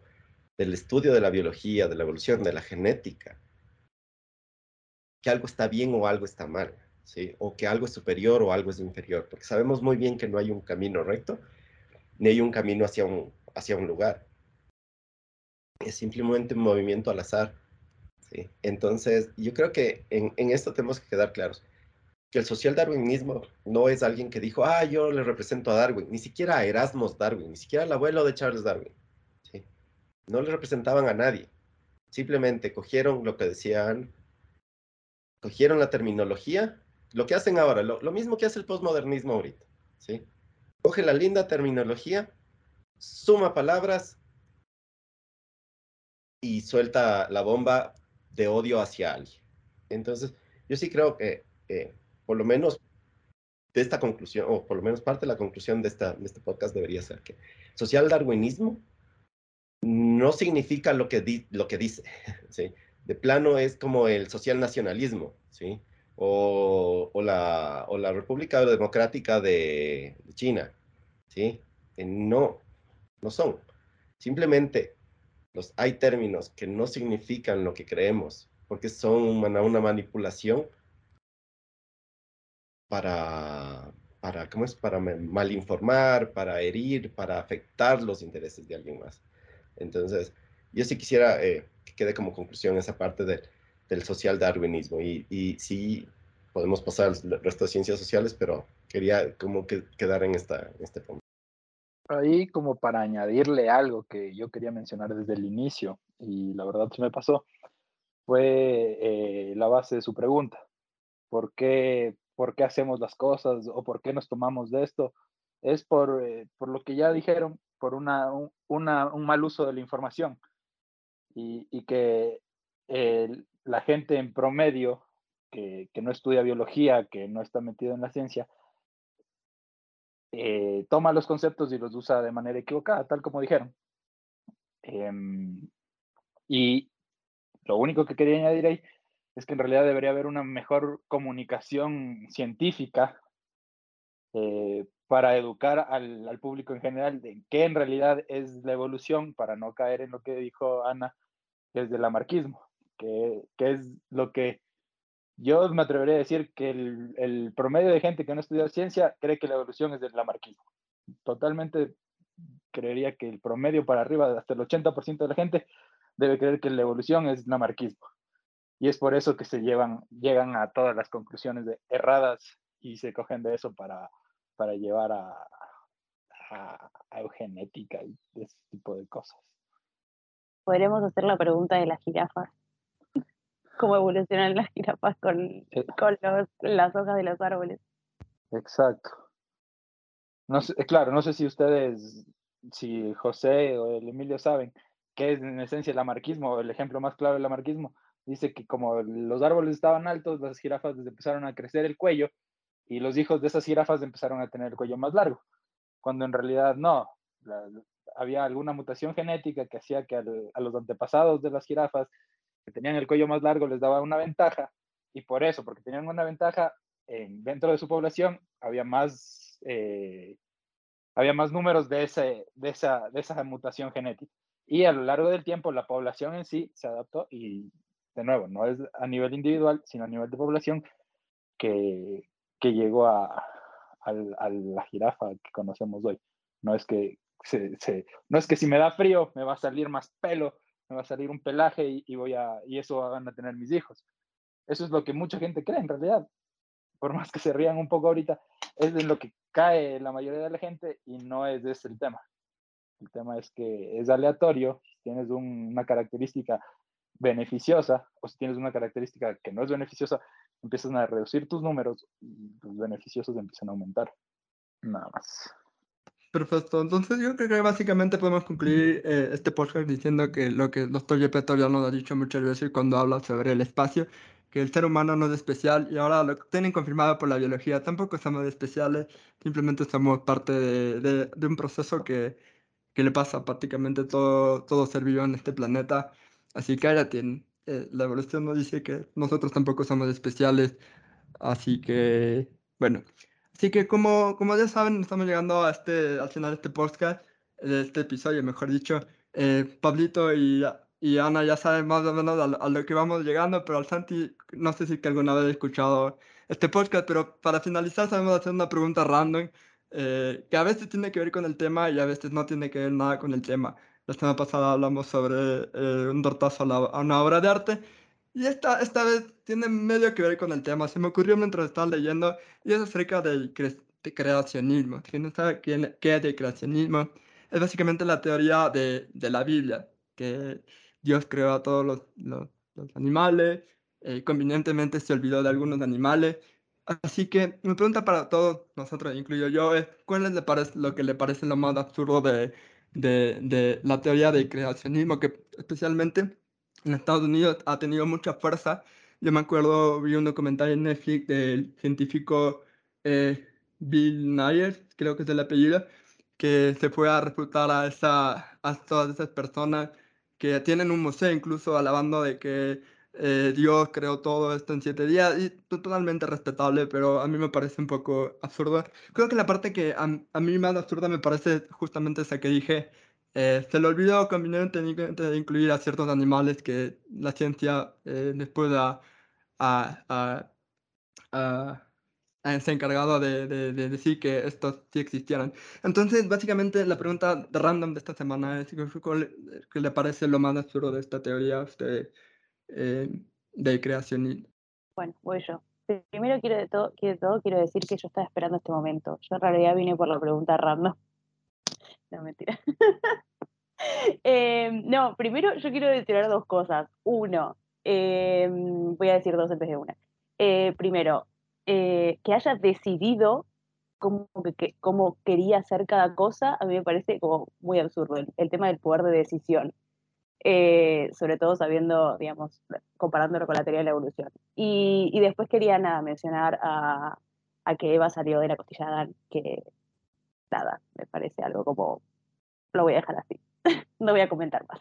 del estudio de la biología, de la evolución, de la genética, que algo está bien o algo está mal, ¿sí? O que algo es superior o algo es inferior, porque sabemos muy bien que no hay un camino recto, ni hay un camino hacia un, hacia un lugar es simplemente un movimiento al azar. ¿sí? Entonces, yo creo que en, esto tenemos que quedar claros. Que el social darwinismo no es alguien que dijo, ah, yo le represento a Darwin, ni siquiera a Erasmus Darwin, ni siquiera al abuelo de Charles Darwin. No le representaban a nadie. Simplemente cogieron lo que decían, cogieron la terminología, lo que hacen ahora, lo, mismo que hace el postmodernismo ahorita. ¿sí? Coge la linda terminología, suma palabras y suelta la bomba de odio hacia alguien. Entonces, yo sí creo que, por lo menos de esta conclusión, o por lo menos parte de la conclusión de, esta, de este podcast debería ser que social darwinismo no significa lo que, lo que dice, ¿sí? De plano es como el social nacionalismo, ¿sí? O, la, o la República Democrática de, China, ¿sí? No, no son. Simplemente hay términos que no significan lo que creemos, porque son una, una manipulación para, para, ¿cómo es? Para malinformar, para herir, para afectar los intereses de alguien más. Entonces, yo sí quisiera eh, que quede como conclusión esa parte del social darwinismo y, y sí podemos pasar al resto de ciencias sociales, pero quería como que quedar en, esta, este punto. Ahí como para añadirle algo que yo quería mencionar desde el inicio y la verdad se me pasó, fue eh, la base de su pregunta. ¿Por qué, ¿Por qué hacemos las cosas o por qué nos tomamos de esto? Es por, eh, por lo que ya dijeron, por una, un, mal uso de la información y, que la gente en promedio que, no estudia biología, que no está metido en la ciencia, eh, toma los conceptos y los usa de manera equivocada, tal como dijeron. Eh, y lo único que quería añadir ahí es que en realidad debería haber una mejor comunicación científica eh, para educar al, al, público en general de qué en realidad es la evolución, para no caer en lo que dijo Ana, que es del lamarquismo, que, que es lo que yo me atrevería a decir que el, el, promedio de gente que no estudia ciencia cree que la evolución es del lamarquismo. Totalmente creería que el promedio para arriba, hasta el 80% de la gente, debe creer que la evolución es lamarquismo. Y es por eso que se llevan, llegan a todas las conclusiones de, erradas y se cogen de eso para, para llevar a, a, a eugenética y ese tipo de cosas. Podremos hacer la pregunta de las jirafas cómo evolucionan las jirafas con, Eh, con los- las hojas de los árboles. Exacto. No sé, claro, no sé si ustedes, si José o el Emilio saben qué es en esencia el lamarquismo, el ejemplo más claro del lamarquismo. Dice que como los árboles estaban altos, las jirafas empezaron a crecer el cuello y los hijos de esas jirafas empezaron a tener el cuello más largo, cuando en realidad no. Había alguna mutación genética que hacía que a los antepasados de las jirafas que tenían el cuello más largo les daba una ventaja y por eso, porque tenían una ventaja en- dentro de su población, había más, eh, había más números de, ese, de, esa, de esa mutación genética. Y a lo largo del tiempo la población en sí se adaptó y de nuevo, no es a nivel individual, sino a nivel de población que, que llegó a, a, a la jirafa que conocemos hoy. No es que se, se, no es que si me da frío me va a salir más pelo, me va a salir un pelaje y, y voy a, y eso van a tener mis hijos. Eso es lo que mucha gente cree en realidad. Por más que se rían un poco ahorita, es en lo que cae la mayoría de la gente y no es ese el tema. El tema es que es aleatorio, si tienes un, una característica beneficiosa o si tienes una característica que no es beneficiosa, empiezan a reducir tus números y los beneficiosos empiezan a aumentar. Nada más. Perfecto, entonces yo creo que básicamente podemos concluir eh, este podcast diciendo que lo que el doctor Gepetto ya nos ha dicho muchas veces cuando habla sobre el espacio, que el ser humano no es especial y ahora lo tienen confirmado por la biología, tampoco somos especiales, simplemente somos parte de, de, de un proceso que, que, le pasa prácticamente todo, todo ser vivo en este planeta, así que ahora tienen, eh, la evolución nos dice que nosotros tampoco somos especiales, así que bueno. Así que como, como ya saben, estamos llegando a este, al final de este podcast, de este episodio, mejor dicho. Eh, Pablito y, y, Ana ya saben más o menos a, a, lo que vamos llegando, pero al Santi, no sé si que alguna vez he escuchado este podcast, pero para finalizar sabemos hacer una pregunta random, eh, que a veces tiene que ver con el tema y a veces no tiene que ver nada con el tema. La semana pasada hablamos sobre eh, un tortazo a, la, a una obra de arte y esta, esta vez tiene medio que ver con el tema. Se me ocurrió mientras estaba leyendo y es acerca del cre de creacionismo. Si no sabe qué, qué es el creacionismo, es básicamente la teoría de, de, la Biblia, que Dios creó a todos los, los, los animales, eh, convenientemente se olvidó de algunos animales. Así que mi pregunta para todos nosotros, incluyo yo, es ¿cuál le parece, lo que le parece lo más absurdo de, de, de la teoría del creacionismo? Que especialmente en Estados Unidos ha tenido mucha fuerza. Yo me acuerdo, vi un documental en Netflix del científico eh, Bill Nye, creo que es el apellido, que se fue a refutar a, esa, a todas esas personas que tienen un museo incluso alabando de que eh, Dios creó todo esto en siete días y totalmente respetable, pero a mí me parece un poco absurdo. Creo que la parte que a, a mí más absurda me parece justamente esa que dije, eh, se le olvidó convenientemente de incluir a ciertos animales que la ciencia eh, después a, a, a, a, encargado de, de, de, decir que estos sí existieran. Entonces, básicamente, la pregunta random de esta semana es ¿qué le parece lo más absurdo de esta teoría de, eh, de creación? Bueno, voy yo. Primero quiero de, todo, quiero, decir que yo estaba esperando este momento. Yo en realidad vine por la pregunta random. No, mentira. eh, no, primero yo quiero decir dos cosas. Uno, eh, voy a decir dos en vez de una. Eh, primero, eh, que haya decidido cómo, que, cómo, quería hacer cada cosa, a mí me parece como muy absurdo, el tema del poder de decisión. Eh, sobre todo sabiendo, digamos, comparándolo con la teoría de la evolución. Y, y después quería nada, mencionar a, a, que Eva salió de la costilla de Adán, que nada, me parece algo como, lo voy a dejar así, no voy a comentar más.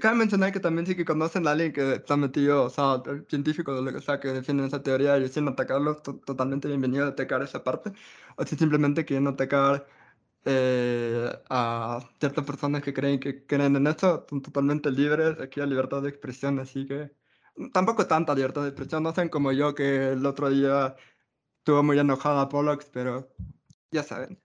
Cabe mencionar que también sí que conocen a alguien que está metido, o sea, científico lo que sea, que defienden esa teoría y sin atacarlo, totalmente bienvenido a atacar esa parte. O si simplemente quieren atacar eh, a ciertas personas que creen que creen en eso, son totalmente libres, aquí hay libertad de expresión, así que tampoco tanta libertad de expresión, no sean como yo que el otro día estuvo muy enojada Pollux, pero ya saben.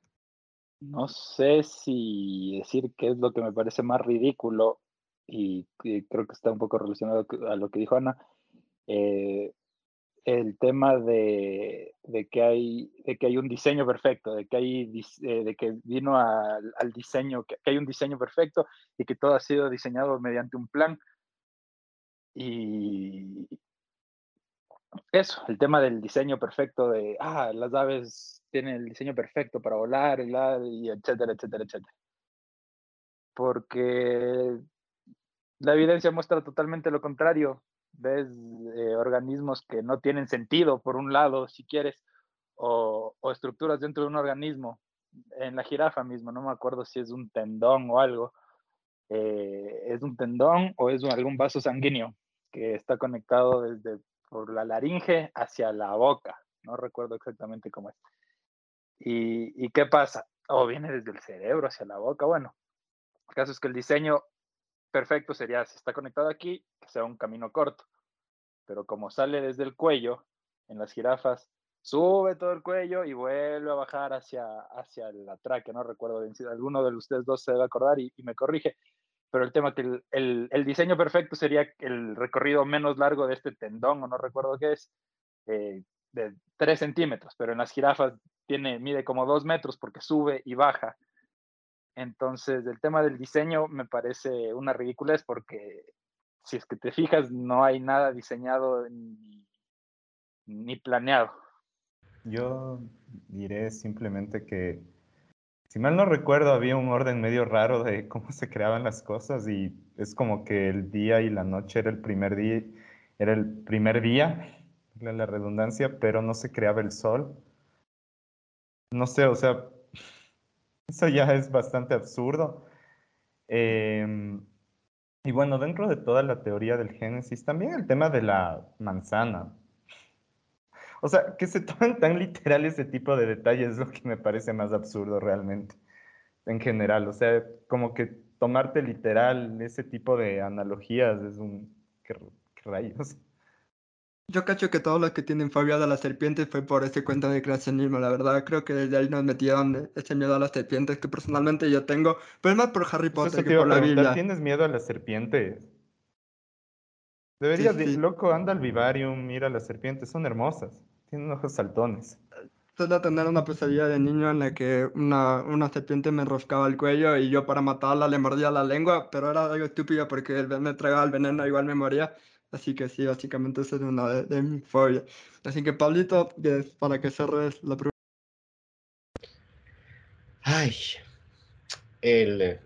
No sé si decir qué es lo que me parece más ridículo y, creo que está un poco relacionado a lo que dijo Ana, eh, el tema de, de, que hay, de que hay un diseño perfecto, de que, hay, eh, de que vino al diseño, que, hay un diseño perfecto y que todo ha sido diseñado mediante un plan. Y eso, el tema del diseño perfecto de, ah, las aves tienen el diseño perfecto para volar, y etcétera, etcétera, etcétera. Porque la evidencia muestra totalmente lo contrario. Ves eh, organismos que no tienen sentido, por un lado, si quieres, o, estructuras dentro de un organismo. En la jirafa mismo, no me acuerdo si es un tendón o algo. Eh, es un tendón o es algún vaso sanguíneo que está conectado desde por la laringe hacia la boca. No recuerdo exactamente cómo es. ¿Y, y qué pasa? O viene desde el cerebro hacia la boca. Bueno, el caso es que el diseño perfecto sería, si está conectado aquí, que sea un camino corto. Pero como sale desde el cuello, en las jirafas, sube todo el cuello y vuelve a bajar hacia, hacia la tráquea, no recuerdo bien si alguno de ustedes dos se debe acordar y, me corrige, pero el tema que el, el, el, diseño perfecto sería el recorrido menos largo de este tendón, o no recuerdo qué es, eh, de 3 centímetros, pero en las jirafas tiene, mide como 2 metros porque sube y baja. Entonces, el tema del diseño me parece una ridiculez porque si es que te fijas, no hay nada diseñado ni, ni planeado. Yo diré simplemente que, si mal no recuerdo, había un orden medio raro de cómo se creaban las cosas y es como que el día y la noche era el primer día, era el primer día, la redundancia, pero no se creaba el sol. No sé, o sea, eso ya es bastante absurdo. Eh, y bueno, dentro de toda la teoría del Génesis, también el tema de la manzana. O sea, que se tomen tan literal ese tipo de detalles es lo que me parece más absurdo realmente, en general. O sea, como que tomarte literal ese tipo de analogías es un... ¿Qué, qué rayos? Yo cacho que todos los que tienen fobia de las serpientes fue por ese cuento de creacionismo, la verdad. Creo que desde ahí nos metieron ese miedo a las serpientes que personalmente yo tengo, pero es más por Harry Potter que por la Biblia. ¿Tienes miedo a las serpientes? Deberías, sí, sí. loco, anda al vivarium, mira las serpientes, son hermosas, tienen ojos saltones. Suelo tener una pesadilla de niño en la que una, una serpiente me enroscaba el cuello y yo para matarla le mordía la lengua, pero era algo estúpido porque me tragaba el veneno, igual me moría. Así que sí, básicamente es una de, de mis fobias. Así que, Pablito, para que cerres la pregunta. Ay, el,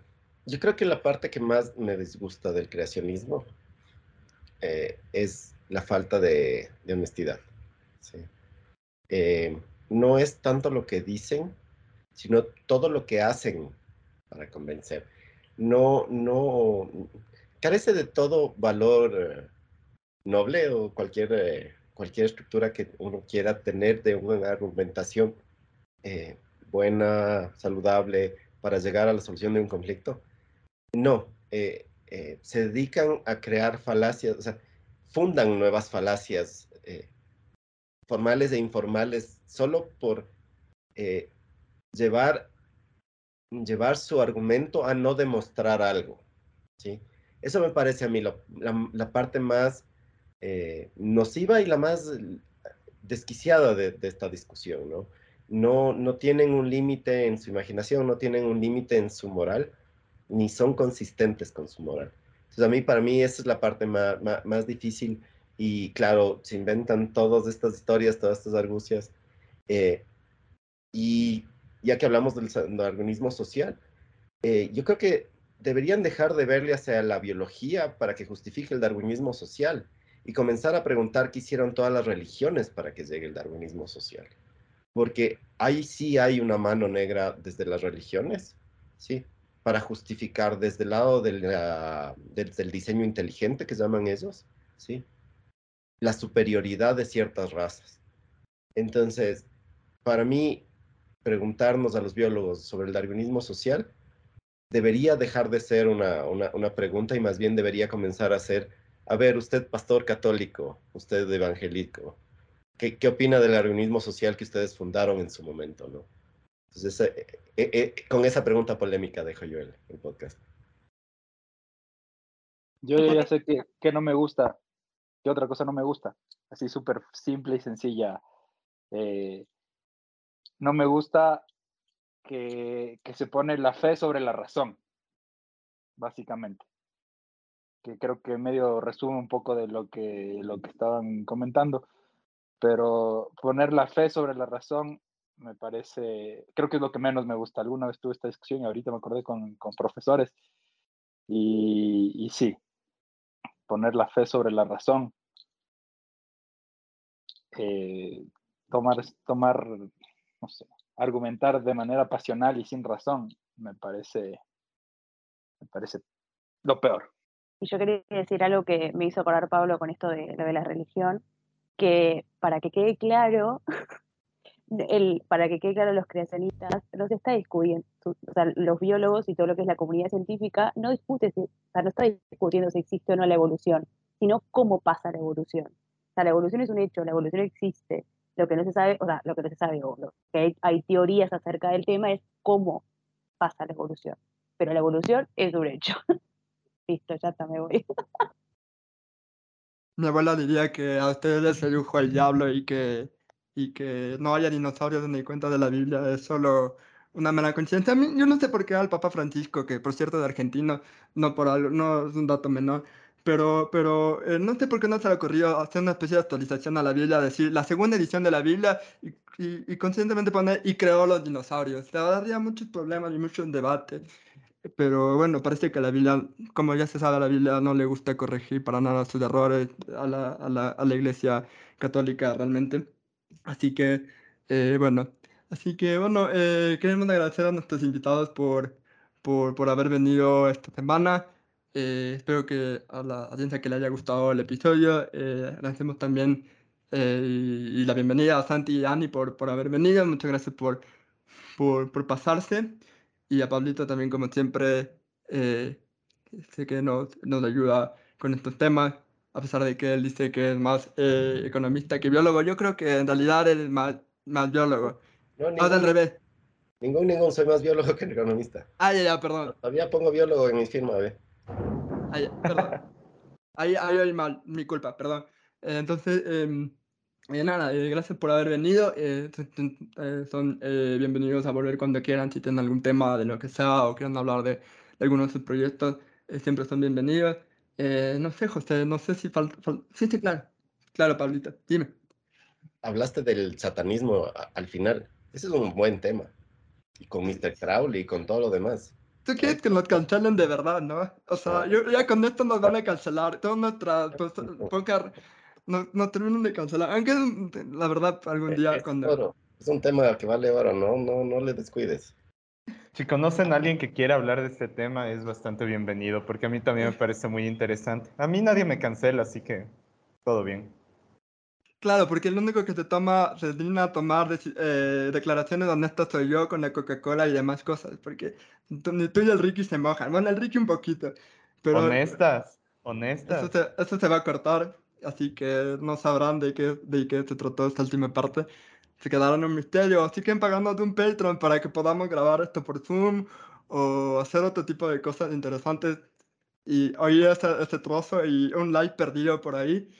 yo creo que la parte que más me disgusta del creacionismo eh, es la falta de, honestidad. Eh, no es tanto lo que dicen, sino todo lo que hacen para convencer. No, no, carece de todo valor eh, noble o cualquier, eh, cualquier estructura que uno quiera tener de una argumentación eh, buena, saludable, para llegar a la solución de un conflicto. No, eh, eh se dedican a crear falacias, o sea, fundan nuevas falacias formales e informales solo por eh, llevar, llevar su argumento a no demostrar algo. ¿sí? Eso me parece a mí la, la, parte más eh, nociva y la más desquiciada de, de esta discusión, ¿no? No, no tienen un límite en su imaginación, no tienen un límite en su moral, ni son consistentes con su moral. Entonces, a mí, para mí, esa es la parte más, más, difícil. Y claro, se inventan todas estas historias, todas estas argucias. Eh, y ya que hablamos del darwinismo social, eh, yo creo que deberían dejar de verle hacia la biología para que justifique el darwinismo social y comenzar a preguntar qué hicieron todas las religiones para que llegue el darwinismo social. Porque ahí sí hay una mano negra desde las religiones, ¿sí? Para justificar desde el lado del diseño inteligente que llaman ellos, ¿sí? La superioridad de ciertas razas. Entonces, para mí, preguntarnos a los biólogos sobre el darwinismo social debería dejar de ser una, una, pregunta y más bien debería comenzar a ser, a ver, usted pastor católico, usted evangélico, ¿qué, qué opina del darwinismo social que ustedes fundaron en su momento, no? Entonces, eh, eh, eh, con esa pregunta polémica dejo yo el, el podcast. Yo ya sé que, que, no me gusta, que otra cosa no me gusta, así súper simple y sencilla. no me gusta que, se pone la fe sobre la razón, básicamente. Que creo que medio resume un poco de lo que, lo que estaban comentando. Pero poner la fe sobre la razón me parece, creo que es lo que menos me gusta. Alguna vez tuve esta discusión y ahorita me acordé con, profesores. Y, y, sí, poner la fe sobre la razón. Eh, tomar, tomar, no sé, argumentar de manera pasional y sin razón, me parece, me parece lo peor. Y yo quería decir algo que me hizo acordar Pablo con esto de, de la religión, que para que quede claro, el, para que quede claro los creacionistas, no se está discutiendo, o sea, los biólogos y todo lo que es la comunidad científica no discute, o sea, no está discutiendo si existe o no la evolución, sino cómo pasa la evolución. O sea, la evolución es un hecho, la evolución existe, lo que no se sabe, o sea, lo que no se sabe, o lo que hay, teorías acerca del tema es cómo pasa la evolución. Pero la evolución es un hecho. Listo, ya está, me voy. Mi abuela diría que a ustedes les sedujo el diablo y que, y que no haya dinosaurios ni cuenta de la Biblia es solo una mala conciencia. Yo no sé por qué al Papa Francisco, que por cierto de argentino, no por algo, no es un dato menor, pero, pero eh, no sé por qué no se le ocurrió hacer una especie de actualización a la Biblia, decir la segunda edición de la Biblia y, y, conscientemente poner y creó los dinosaurios. Le daría muchos problemas y muchos debates. Pero bueno, parece que la Biblia, como ya se sabe, a la Biblia no le gusta corregir para nada sus errores a la, a la, a la Iglesia Católica realmente. Así que, eh, bueno, así que bueno, eh, queremos agradecer a nuestros invitados por, por, por haber venido esta semana. Eh, espero que a la audiencia que le haya gustado el episodio. Agradecemos también y, la bienvenida a Santi y Ani por, por haber venido. Muchas gracias por, por, por pasarse. Y a Pablito también, como siempre, sé que nos, nos ayuda con estos temas, a pesar de que él dice que es más economista que biólogo. Yo creo que en realidad él es más, más biólogo. No, ningún, al revés. Ningún, ningún, soy más biólogo que economista. Ah, ya, ya, perdón. Todavía pongo biólogo en mi firma, ¿ve? Ahí, perdón. Ahí, hay mal, mi culpa, perdón. Eh, entonces, eh, nada, eh, gracias por haber venido. Eh, son bienvenidos a volver cuando quieran, si tienen algún tema de lo que sea o quieran hablar de, algunos de sus proyectos, siempre son bienvenidos. no sé, José, no sé si falta... sí, sí, claro. Claro, Pablito, dime. Hablaste del satanismo al final. Ese es un buen tema. Y con Mr. Crowley y con todo lo demás. Tú quieres que nos cancelen de verdad, ¿no? O sea, yo, ya con esto nos van a cancelar. Todas nuestras pues, nos, nos terminan de cancelar. Aunque la verdad, algún día es cuando. Es un tema que vale oro, ¿no? No, no le descuides. Si conocen a alguien que quiera hablar de este tema, es bastante bienvenido, porque a mí también me parece muy interesante. A mí nadie me cancela, así que todo bien. Claro, porque el único que se toma, se digna a tomar eh, declaraciones honestas soy yo con la Coca-Cola y demás cosas, porque ni tú y el Ricky se mojan. Bueno, el Ricky un poquito, pero... Honestas, honestas. Eso se, eso se va a cortar. Así que no sabrán de qué, de qué se trató esta última parte. Se quedaron en un misterio, pagando de un Patreon para que podamos grabar esto por Zoom o hacer otro tipo de cosas interesantes y oír este, este trozo y un like perdido por ahí,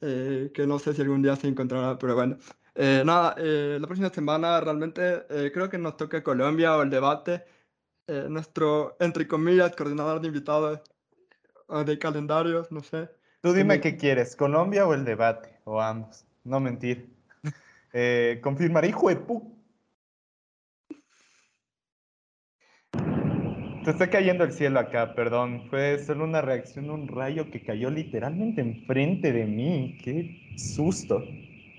eh, que no sé si algún día se encontrará, pero bueno. Eh, nada, eh, la próxima semana realmente eh, creo que nos toca Colombia o el debate. Eh, nuestro, entre comillas, coordinador de invitados o de calendarios, no sé. Tú dime qué quieres, Colombia o el debate, o ambos. No mentir. Eh, confirmaré, hijo de pu... Se está cayendo el cielo acá, perdón. Fue solo una reacción, un rayo que cayó literalmente enfrente de mí. Qué susto.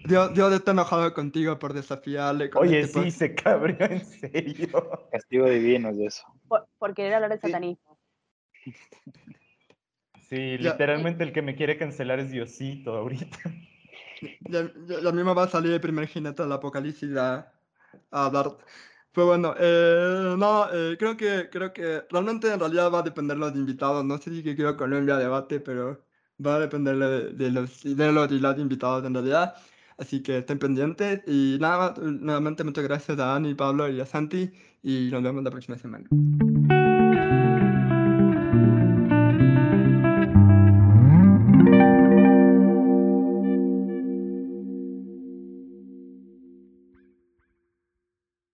Dios, Dios está enojado contigo por desafiarle. con Oye, este sí, se cabreó en serio. Castigo divino es de eso. Por, por querer hablar de satanismo. Sí, Ya. literalmente el que me quiere cancelar es Diosito ahorita. Ya, ya, ya mismo va a salir el primer jinete del apocalipsis a, a hablar. Pues bueno, eh, no, eh, creo que creo que realmente en realidad va a depender de los invitados. No sé si que quiero Colombia debate, pero va a depender de, de los, de los y las invitados en realidad. Así que estén pendientes. Y nada nuevamente muchas gracias a Ani, Pablo y a Santi. Y nos vemos la próxima semana.